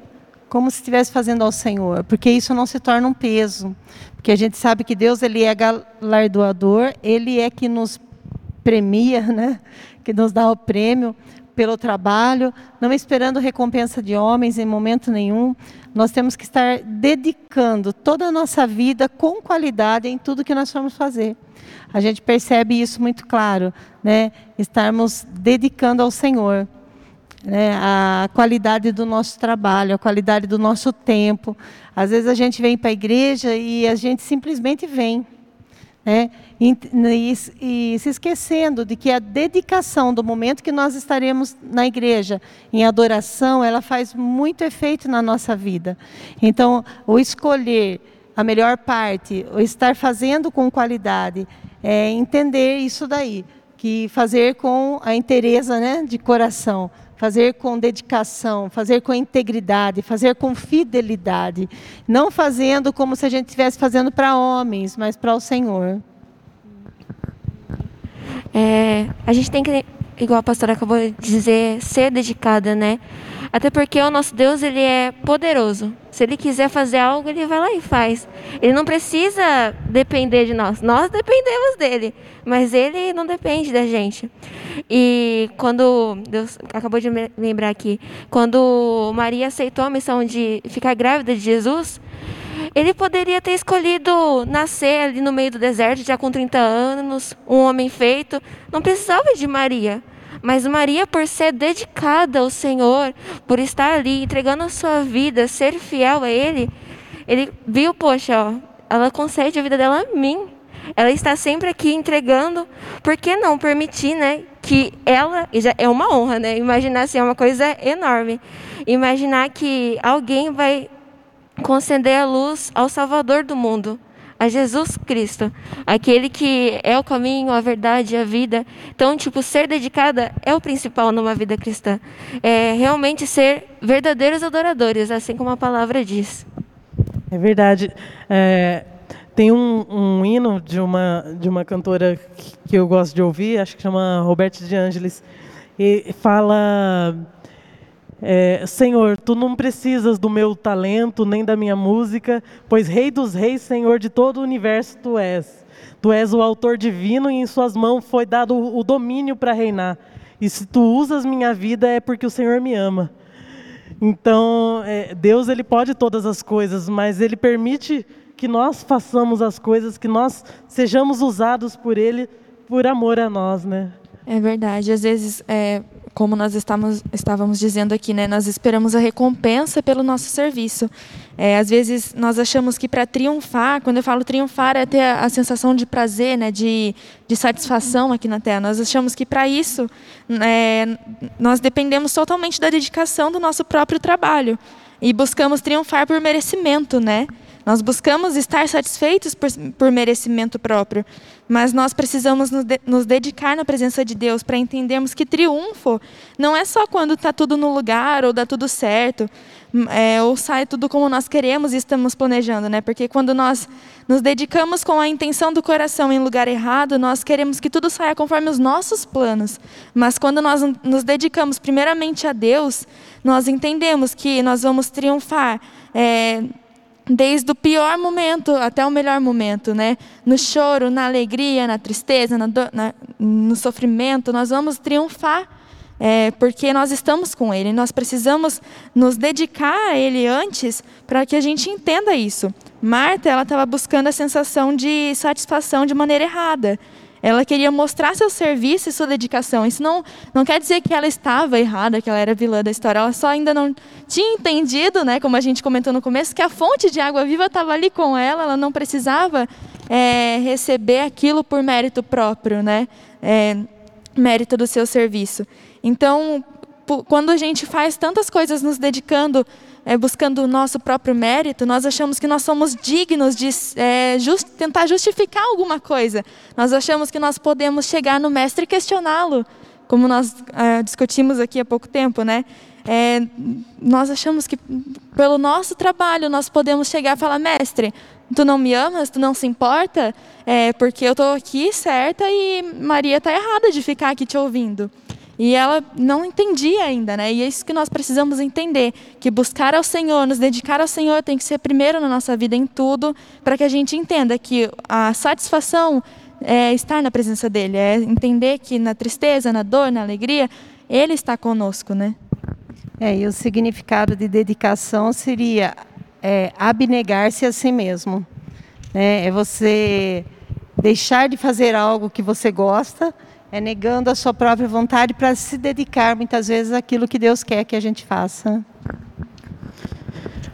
como se estivesse fazendo ao Senhor, porque isso não se torna um peso, porque a gente sabe que Deus ele é galardoador, Ele é que nos premia, [laughs] né? que nos dá o prêmio pelo trabalho, não esperando recompensa de homens em momento nenhum. Nós temos que estar dedicando toda a nossa vida com qualidade em tudo que nós formos fazer. A gente percebe isso muito claro, né? Estarmos dedicando ao Senhor. Né, a qualidade do nosso trabalho, a qualidade do nosso tempo. Às vezes a gente vem para a igreja e a gente simplesmente vem. Né? E, e, e, se esquecendo de que a dedicação do momento que nós estaremos na igreja em adoração, ela faz muito efeito na nossa vida. Então, o escolher a melhor parte, o estar fazendo com qualidade, é entender isso daí, que fazer com a inteireza né, de coração, fazer com dedicação, fazer com integridade, fazer com fidelidade, não fazendo como se a gente estivesse fazendo para homens, mas para o Senhor. É, a gente tem que, igual a pastora acabou de dizer, ser dedicada, né? Até porque o nosso Deus ele é poderoso. Se ele quiser fazer algo, ele vai lá e faz. Ele não precisa depender de nós. Nós dependemos dele, mas ele não depende da gente. E quando Deus acabou de me lembrar aqui, quando Maria aceitou a missão de ficar grávida de Jesus, ele poderia ter escolhido nascer ali no meio do deserto, já com 30 anos, um homem feito, não precisava de Maria. Mas Maria, por ser dedicada ao Senhor, por estar ali entregando a sua vida, ser fiel a Ele, ele viu, poxa, ó, ela concede a vida dela a mim. Ela está sempre aqui entregando. Por que não permitir, né, que ela, já é uma honra, né? Imaginar assim, é uma coisa enorme. Imaginar que alguém vai conceder a luz ao Salvador do mundo a Jesus Cristo, aquele que é o caminho, a verdade, a vida. Então, tipo, ser dedicada é o principal numa vida cristã. É realmente ser verdadeiros adoradores, assim como a palavra diz. É verdade. É, tem um, um, hino de uma, de uma cantora que eu gosto de ouvir, acho que chama Roberto de Angelis, e fala é, Senhor, tu não precisas do meu talento nem da minha música, pois Rei dos Reis, Senhor de todo o universo tu és. Tu és o autor divino e em suas mãos foi dado o domínio para reinar. E se tu usas minha vida é porque o Senhor me ama. Então, é, Deus ele pode todas as coisas, mas ele permite que nós façamos as coisas, que nós sejamos usados por Ele por amor a nós, né? É verdade. Às vezes, é, como nós estávamos, estávamos dizendo aqui, né, nós esperamos a recompensa pelo nosso serviço. É, às vezes nós achamos que para triunfar, quando eu falo triunfar, é ter a, a sensação de prazer, né, de, de satisfação aqui na Terra. Nós achamos que para isso é, nós dependemos totalmente da dedicação do nosso próprio trabalho e buscamos triunfar por merecimento, né? Nós buscamos estar satisfeitos por, por merecimento próprio, mas nós precisamos nos, de, nos dedicar na presença de Deus para entendermos que triunfo não é só quando está tudo no lugar ou dá tudo certo, é, ou sai tudo como nós queremos e estamos planejando, né? Porque quando nós nos dedicamos com a intenção do coração em lugar errado, nós queremos que tudo saia conforme os nossos planos. Mas quando nós nos dedicamos primeiramente a Deus, nós entendemos que nós vamos triunfar. É, desde o pior momento até o melhor momento, né? No choro, na alegria, na tristeza, na do, na, no sofrimento, nós vamos triunfar, é, porque nós estamos com Ele. Nós precisamos nos dedicar a Ele antes para que a gente entenda isso. Marta, ela estava buscando a sensação de satisfação de maneira errada. Ela queria mostrar seu serviço e sua dedicação. Isso não, não quer dizer que ela estava errada, que ela era vilã da história. Ela só ainda não tinha entendido, né, como a gente comentou no começo, que a fonte de água viva estava ali com ela. Ela não precisava é, receber aquilo por mérito próprio, né, é, mérito do seu serviço. Então, quando a gente faz tantas coisas nos dedicando é, buscando o nosso próprio mérito, nós achamos que nós somos dignos de é, just, tentar justificar alguma coisa. Nós achamos que nós podemos chegar no mestre e questioná-lo, como nós é, discutimos aqui há pouco tempo, né? É, nós achamos que pelo nosso trabalho nós podemos chegar e falar, mestre, tu não me amas, tu não se importa, é, porque eu estou aqui certa e Maria está errada de ficar aqui te ouvindo. E ela não entendia ainda, né? E é isso que nós precisamos entender, que buscar ao Senhor, nos dedicar ao Senhor tem que ser primeiro na nossa vida em tudo, para que a gente entenda que a satisfação é estar na presença dele, é entender que na tristeza, na dor, na alegria, ele está conosco, né? É, e o significado de dedicação seria é, abnegar-se a si mesmo. Né? É você deixar de fazer algo que você gosta é negando a sua própria vontade para se dedicar muitas vezes àquilo que Deus quer que a gente faça.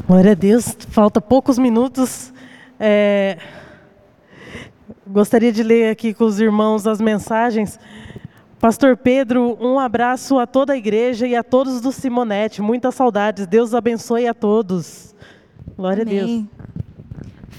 Glória a Deus, falta poucos minutos. É... Gostaria de ler aqui com os irmãos as mensagens. Pastor Pedro, um abraço a toda a igreja e a todos do Simonete. Muitas saudades. Deus abençoe a todos. Glória Amém. a Deus.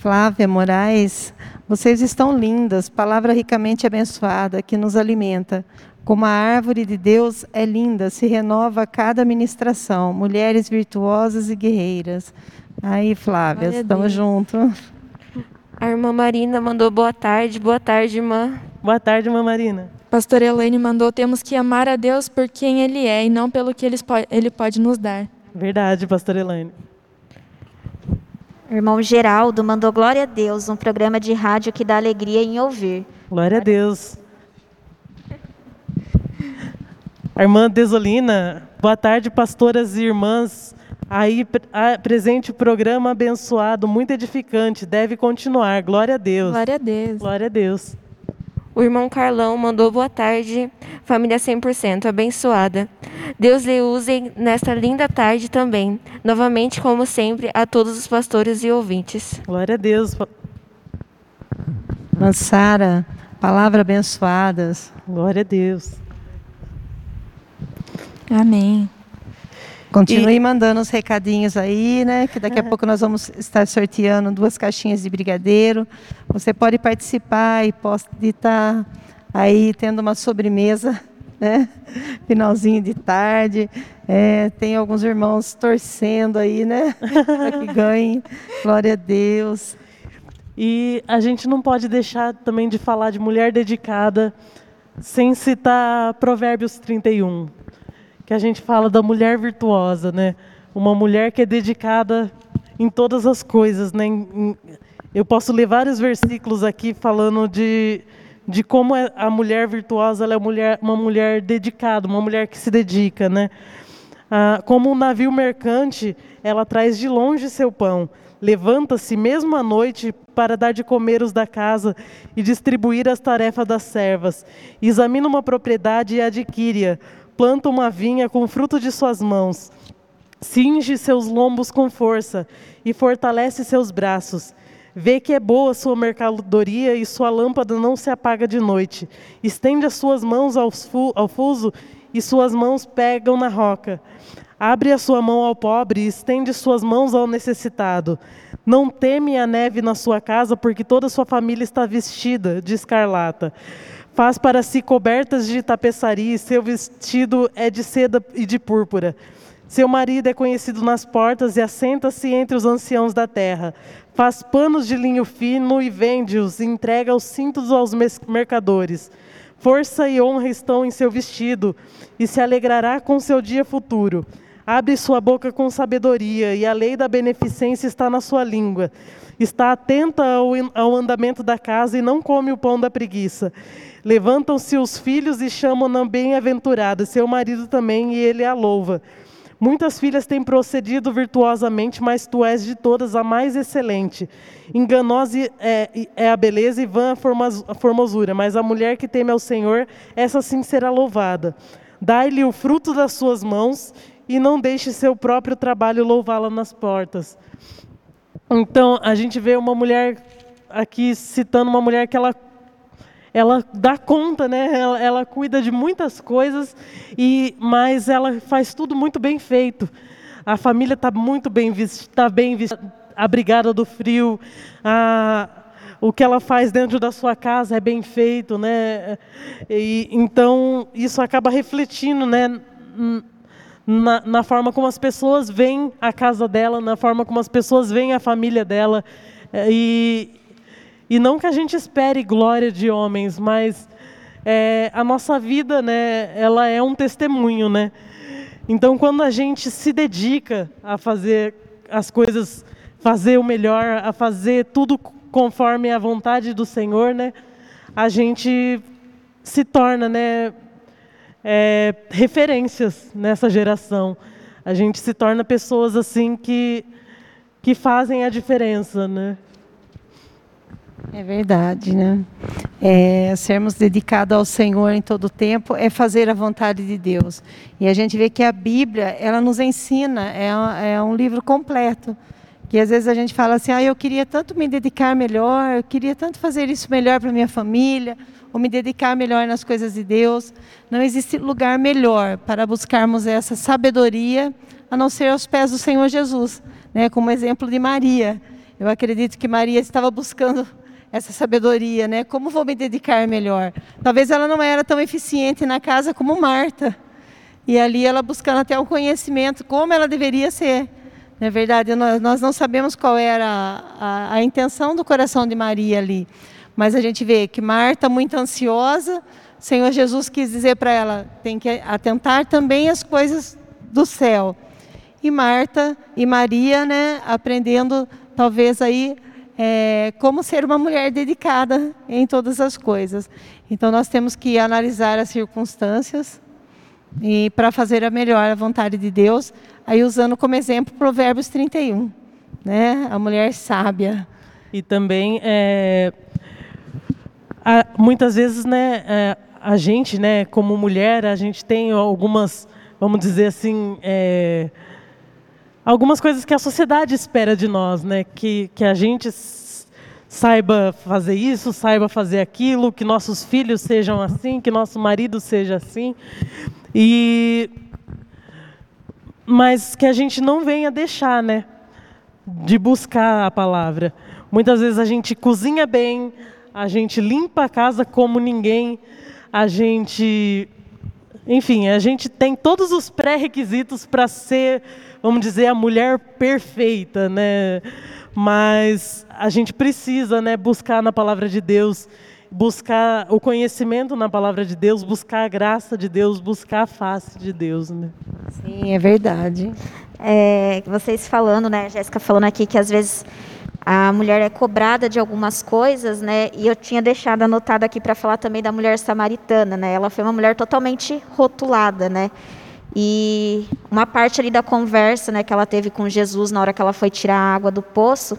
Flávia Moraes, vocês estão lindas, palavra ricamente abençoada que nos alimenta. Como a árvore de Deus é linda, se renova a cada ministração. Mulheres virtuosas e guerreiras. Aí, Flávia, estamos juntos. A irmã Marina mandou boa tarde. Boa tarde, irmã. Boa tarde, irmã Marina. Pastor Elaine mandou: temos que amar a Deus por quem Ele é e não pelo que Ele pode nos dar. Verdade, pastor Elaine. Irmão Geraldo mandou glória a Deus, um programa de rádio que dá alegria em ouvir. Glória a Deus. A irmã Desolina, boa tarde, pastoras e irmãs. Aí, presente o programa abençoado, muito edificante, deve continuar. Glória a Deus. Glória a Deus. Glória a Deus. O irmão Carlão mandou boa tarde, família 100% abençoada. Deus lhe use nesta linda tarde também. Novamente, como sempre, a todos os pastores e ouvintes. Glória a Deus. Mansara, palavra abençoadas. Glória a Deus. Amém. Continue e... mandando os recadinhos aí, né? Que daqui a pouco nós vamos estar sorteando duas caixinhas de brigadeiro. Você pode participar e pode estar aí tendo uma sobremesa, [laughs] né? Finalzinho de tarde. É, tem alguns irmãos torcendo aí, né? [laughs] Para que ganhe. Glória a Deus. E a gente não pode deixar também de falar de mulher dedicada sem citar Provérbios 31 que a gente fala da mulher virtuosa, né? Uma mulher que é dedicada em todas as coisas, né? Eu posso ler vários versículos aqui falando de, de como é a mulher virtuosa é uma mulher, uma mulher dedicada, uma mulher que se dedica, né? Ah, como um navio mercante, ela traz de longe seu pão, levanta-se mesmo à noite para dar de comer os da casa e distribuir as tarefas das servas. Examina uma propriedade e adquire-a planta uma vinha com o fruto de suas mãos, cinge seus lombos com força e fortalece seus braços. Vê que é boa sua mercadoria e sua lâmpada não se apaga de noite. Estende as suas mãos ao, fuso e suas mãos pegam na roca. Abre a sua mão ao pobre e estende suas mãos ao necessitado. Não teme a neve na sua casa, porque toda sua família está vestida de escarlata. Faz para si cobertas de tapeçaria, e seu vestido é de seda e de púrpura. Seu marido é conhecido nas portas e assenta-se entre os anciãos da terra. Faz panos de linho fino e vende-os, e entrega os cintos aos mercadores. Força e honra estão em seu vestido, e se alegrará com seu dia futuro. Abre sua boca com sabedoria, e a lei da beneficência está na sua língua. Está atenta ao, ao andamento da casa e não come o pão da preguiça. Levantam-se os filhos e chamam-na bem-aventurada, seu marido também, e ele a louva. Muitas filhas têm procedido virtuosamente, mas tu és de todas a mais excelente. Enganosa é, é a beleza e vã a formosura, mas a mulher que teme ao Senhor, essa sim será louvada. Dai-lhe o fruto das suas mãos e não deixe seu próprio trabalho louvá-la nas portas. Então, a gente vê uma mulher aqui citando uma mulher que ela ela dá conta, né? Ela, ela, cuida de muitas coisas, e mas ela faz tudo muito bem feito. A família está muito bem está bem vista, abrigada do frio. A, o que ela faz dentro da sua casa é bem feito, né? E, então isso acaba refletindo, né? Na, na, forma como as pessoas veem a casa dela, na forma como as pessoas veem a família dela. E, e não que a gente espere glória de homens, mas é, a nossa vida, né, ela é um testemunho, né? Então, quando a gente se dedica a fazer as coisas, fazer o melhor, a fazer tudo conforme a vontade do Senhor, né, a gente se torna, né, é, referências nessa geração. A gente se torna pessoas assim que que fazem a diferença, né? É verdade, né? É, sermos dedicados ao Senhor em todo o tempo é fazer a vontade de Deus. E a gente vê que a Bíblia, ela nos ensina, é, é um livro completo. Que às vezes a gente fala assim, ah, eu queria tanto me dedicar melhor, eu queria tanto fazer isso melhor para minha família, ou me dedicar melhor nas coisas de Deus. Não existe lugar melhor para buscarmos essa sabedoria, a não ser aos pés do Senhor Jesus, né? como exemplo de Maria. Eu acredito que Maria estava buscando essa sabedoria, né? Como vou me dedicar melhor? Talvez ela não era tão eficiente na casa como Marta. E ali ela buscando até o conhecimento, como ela deveria ser. Na é verdade, nós, nós não sabemos qual era a, a, a, intenção do coração de Maria ali. Mas a gente vê que Marta, muito ansiosa, Senhor Jesus quis dizer para ela: tem que atentar também às coisas do céu. E Marta e Maria, né, aprendendo talvez aí é, como ser uma mulher dedicada em todas as coisas. Então nós temos que analisar as circunstâncias e para fazer a melhor a vontade de Deus, aí usando como exemplo Provérbios 31, né? A mulher sábia. E também é, a, muitas vezes, né, é, a gente, né, como mulher, a gente tem algumas, vamos dizer assim, é, algumas coisas que a sociedade espera de nós, né, que que a gente saiba fazer isso, saiba fazer aquilo, que nossos filhos sejam assim, que nosso marido seja assim. E mas que a gente não venha deixar, né, de buscar a palavra. Muitas vezes a gente cozinha bem, a gente limpa a casa como ninguém, a gente enfim, a gente tem todos os pré-requisitos para ser, vamos dizer, a mulher perfeita, né? Mas a gente precisa, né, buscar na palavra de Deus, buscar o conhecimento na palavra de Deus, buscar a graça de Deus, buscar a face de Deus, né? Sim, é verdade. É, vocês falando, né, Jéssica falando aqui que às vezes a mulher é cobrada de algumas coisas, né? E eu tinha deixado anotado aqui para falar também da mulher samaritana, né? Ela foi uma mulher totalmente rotulada, né? E uma parte ali da conversa, né, que ela teve com Jesus na hora que ela foi tirar a água do poço,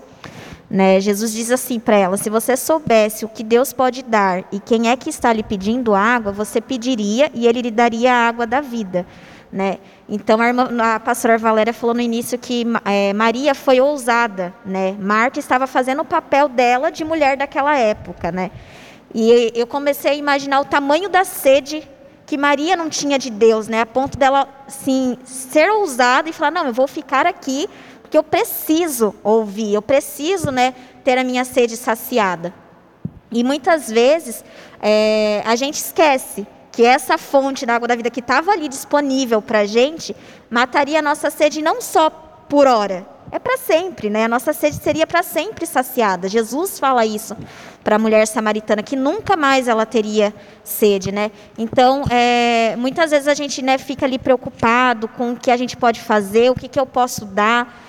né, Jesus diz assim para ela: se você soubesse o que Deus pode dar e quem é que está lhe pedindo água, você pediria e ele lhe daria a água da vida. Né? Então, a, irmã, a pastora Valéria falou no início que é, Maria foi ousada. Né? Marta estava fazendo o papel dela de mulher daquela época. Né? E eu comecei a imaginar o tamanho da sede que Maria não tinha de Deus, né? A ponto dela, sim, ser ousada e falar: não, eu vou ficar aqui porque eu preciso ouvir, eu preciso, né, ter a minha sede saciada. E muitas vezes é, a gente esquece que essa fonte da água da vida que estava ali disponível para a gente mataria a nossa sede não só por hora, é para sempre, né? A nossa sede seria para sempre saciada. Jesus fala isso para a mulher samaritana que nunca mais ela teria sede, né? Então, é, muitas vezes a gente né, fica ali preocupado com o que a gente pode fazer, o que, que eu posso dar.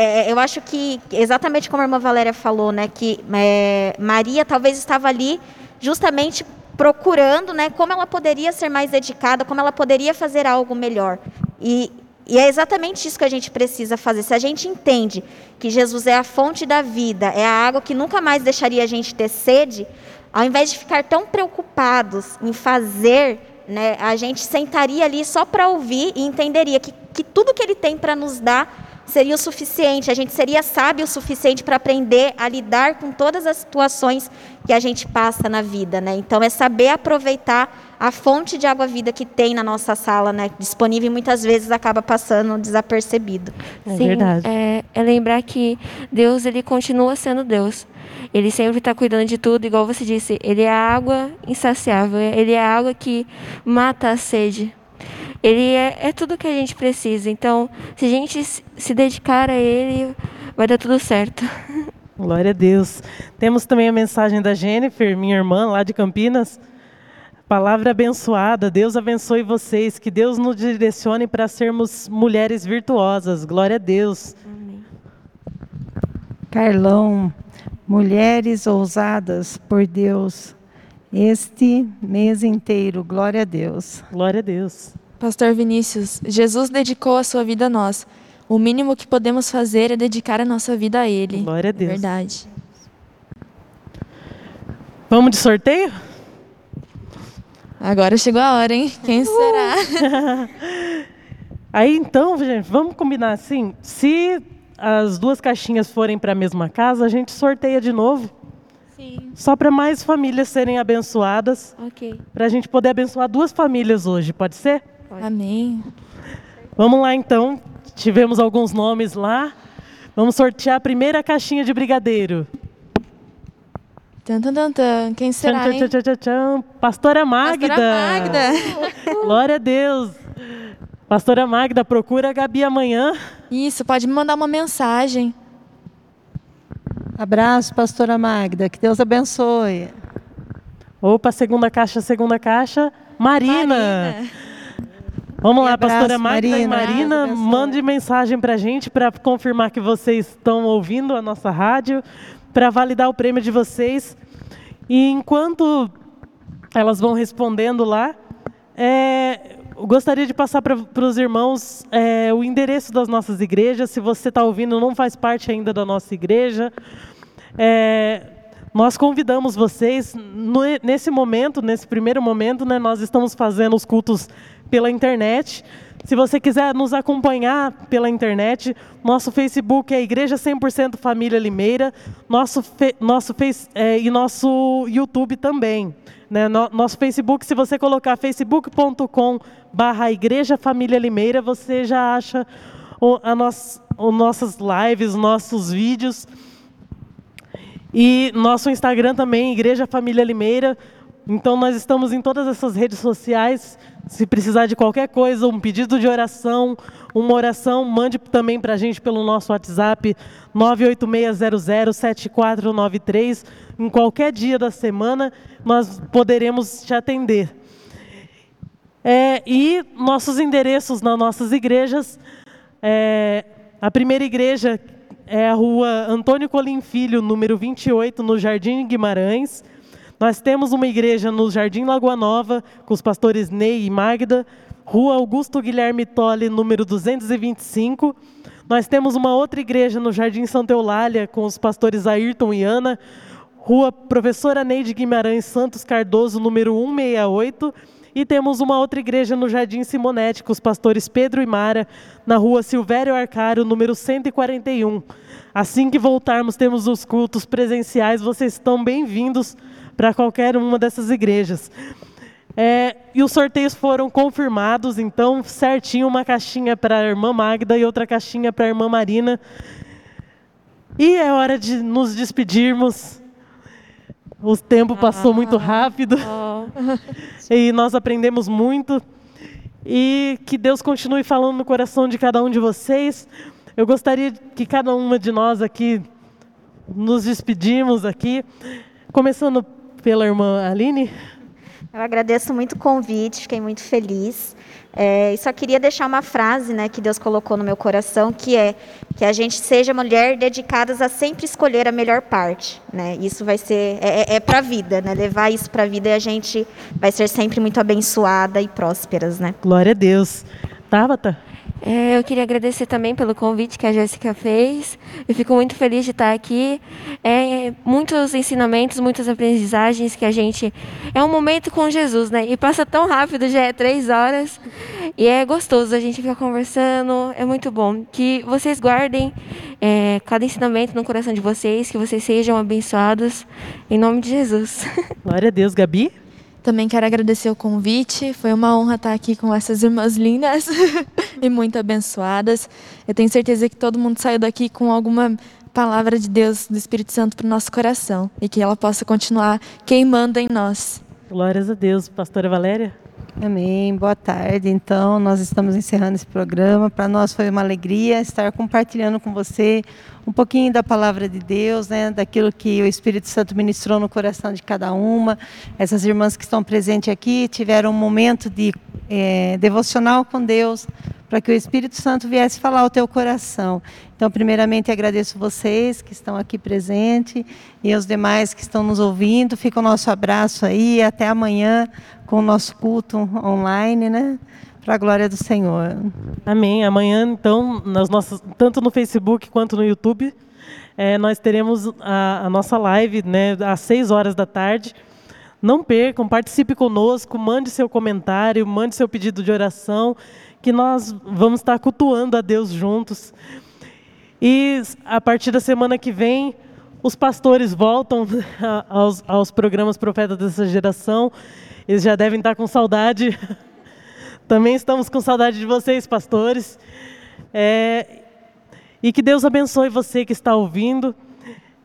É, eu acho que exatamente como a irmã Valéria falou, né, que é, Maria talvez estava ali justamente procurando, né, como ela poderia ser mais dedicada, como ela poderia fazer algo melhor. E e é exatamente isso que a gente precisa fazer. Se a gente entende que Jesus é a fonte da vida, é a água que nunca mais deixaria a gente ter sede, ao invés de ficar tão preocupados em fazer, né, a gente sentaria ali só para ouvir e entenderia que, que tudo que Ele tem para nos dar seria o suficiente, a gente seria sábio o suficiente para aprender a lidar com todas as situações que a gente passa na vida, né? Então é saber aproveitar a fonte de água vida que tem na nossa sala, né? Disponível e muitas vezes acaba passando desapercebido. É Sim, verdade. É, é lembrar que Deus ele continua sendo Deus. Ele sempre está cuidando de tudo, igual você disse. Ele é a água insaciável. Ele é a água que mata a sede. Ele é, é tudo que a gente precisa. Então, se a gente se dedicar a Ele, vai dar tudo certo. [laughs] Glória a Deus. Temos também a mensagem da Jennifer, minha irmã, lá de Campinas. Palavra abençoada. Deus abençoe vocês. Que Deus nos direcione para sermos mulheres virtuosas. Glória a Deus. Amém. Carlão, mulheres ousadas por Deus, este mês inteiro. Glória a Deus. Glória a Deus. Pastor Vinícius, Jesus dedicou a sua vida a nós. O mínimo que podemos fazer é dedicar a nossa vida a Ele. Glória a Deus. Verdade. Vamos de sorteio? Agora chegou a hora, hein? Quem será? [laughs] Aí então, gente, vamos combinar assim. Se as duas caixinhas forem para a mesma casa, a gente sorteia de novo. Sim, Só para mais famílias serem abençoadas. ok. Para a gente poder abençoar duas famílias hoje, pode ser? Amém. Vamos lá então. Tivemos alguns nomes lá. Vamos sortear a primeira caixinha de brigadeiro. Tan, tan, tan, tan. Quem será, tchan, tchan, tchan, tchan, tchan. Pastora Magda. Pastora Magda. [laughs] Glória a Deus. Pastora Magda, procura a Gabi amanhã. Isso, pode me mandar uma mensagem. Abraço, pastora Magda. Que Deus abençoe. Opa, segunda caixa, segunda caixa. Marina. Marina. Vamos lá, Abraço, pastora Magda e Marina. Marina, Deus abençoe. mande mensagem para a gente para confirmar que vocês estão ouvindo a nossa rádio, para validar o prêmio de vocês. E enquanto elas vão respondendo lá, é, gostaria de passar para os irmãos é, o endereço das nossas igrejas. Se você está ouvindo, não faz parte ainda da nossa igreja. É, nós convidamos vocês, no, nesse momento, nesse primeiro momento, né, nós estamos fazendo os cultos pela internet. Se você quiser nos acompanhar pela internet, nosso Facebook é Igreja 100% Família Limeira, nosso, nosso face, é, e nosso YouTube também. Né? No, nosso Facebook, se você colocar facebook.com barra Igreja Família Limeira, você já acha o, a nos, os nossas lives, nossos vídeos. E nosso Instagram também, Igreja Família Limeira. Então nós estamos em todas essas redes sociais. Se precisar de qualquer coisa, um pedido de oração, uma oração, mande também para a gente pelo nosso WhatsApp 986007493. Em qualquer dia da semana, nós poderemos te atender. É, e nossos endereços nas nossas igrejas. É, a primeira igreja é a rua Antônio Colim Filho, número 28, no Jardim Guimarães. Nós temos uma igreja no Jardim Lagoa Nova, com os pastores Ney e Magda. Rua Augusto Guilherme Tolle, número 225. Nós temos uma outra igreja no Jardim Santa Eulália, com os pastores Ayrton e Ana. Rua Professora Neide Guimarães Santos Cardoso, número 168. E temos uma outra igreja no Jardim Simonete, com os pastores Pedro e Mara, na rua Silvério Arcário, número 141. Assim que voltarmos, temos os cultos presenciais, vocês estão bem-vindos para qualquer uma dessas igrejas. É, e os sorteios foram confirmados, então certinho uma caixinha para a irmã Magda e outra caixinha para a irmã Marina. E é hora de nos despedirmos. O tempo passou muito ah. rápido. [laughs] e nós aprendemos muito. E que Deus continue falando no coração de cada um de vocês. Eu gostaria que cada uma de nós aqui nos despedimos aqui, começando pela irmã Aline. Eu agradeço muito o convite, fiquei muito feliz. É, e só queria deixar uma frase né, que Deus colocou no meu coração, que é que a gente seja mulher dedicadas a sempre escolher a melhor parte. Né? Isso vai ser, é, é, é para a vida, né? levar isso para a vida e a gente vai ser sempre muito abençoada e prósperas. Né? Glória a Deus. Tabata? É, eu queria agradecer também pelo convite que a Jéssica fez. Eu fico muito feliz de estar aqui. É, muitos ensinamentos, muitas aprendizagens que a gente. É um momento com Jesus, né? E passa tão rápido, já é três horas. E é gostoso, a gente fica conversando. É muito bom. Que vocês guardem é, cada ensinamento no coração de vocês, que vocês sejam abençoados. Em nome de Jesus. [laughs] Glória a Deus, Gabi. Também quero agradecer o convite. Foi uma honra estar aqui com essas irmãs lindas [laughs] e muito abençoadas. Eu tenho certeza que todo mundo saiu daqui com alguma palavra de Deus, do Espírito Santo para o nosso coração e que ela possa continuar queimando em nós. Glórias a Deus. Pastora Valéria? Amém. Boa tarde. Então, nós estamos encerrando esse programa. Para nós foi uma alegria estar compartilhando com você um pouquinho da palavra de Deus, né, daquilo que o Espírito Santo ministrou no coração de cada uma. Essas irmãs que estão presentes aqui tiveram um momento de é, devocional com Deus, para que o Espírito Santo viesse falar ao teu coração. Então, primeiramente, agradeço vocês que estão aqui presentes e os demais que estão nos ouvindo. Fica o nosso abraço aí. Até amanhã com o nosso culto online, né? Para a glória do Senhor. Amém. Amanhã, então, nas nossas, tanto no Facebook quanto no YouTube, é, nós teremos a, a nossa live né, às 6 horas da tarde. Não percam, participe conosco, mande seu comentário, mande seu pedido de oração que nós vamos estar cultuando a Deus juntos. E a partir da semana que vem, os pastores voltam [laughs] aos, aos programas Profetas dessa geração. Eles já devem estar com saudade. [laughs] Também estamos com saudade de vocês, pastores. É, e que Deus abençoe você que está ouvindo.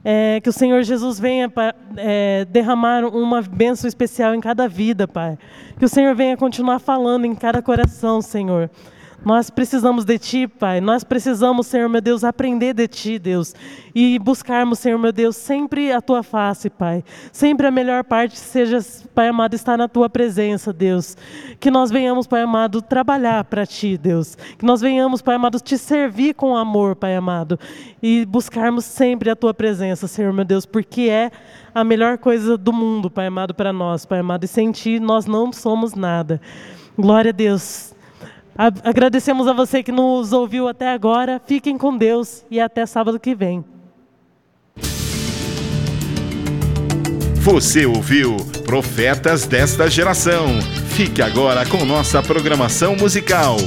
É, que o Senhor Jesus venha é, derramar uma bênção especial em cada vida, Pai. Que o Senhor venha continuar falando em cada coração, Senhor. Nós precisamos de Ti, Pai. Nós precisamos, Senhor meu Deus, aprender de Ti, Deus. E buscarmos, Senhor meu Deus, sempre a Tua face, Pai. Sempre a melhor parte seja, Pai amado, estar na Tua presença, Deus. Que nós venhamos, Pai amado, trabalhar para Ti, Deus. Que nós venhamos, Pai amado, Te servir com amor, Pai amado. E buscarmos sempre a Tua presença, Senhor meu Deus, porque é a melhor coisa do mundo, Pai amado, para nós, Pai amado. E sem Ti nós não somos nada. Glória a Deus. Agradecemos a você que nos ouviu até agora. Fiquem com Deus e até sábado que vem. Você ouviu Profetas desta Geração. Fique agora com nossa programação musical.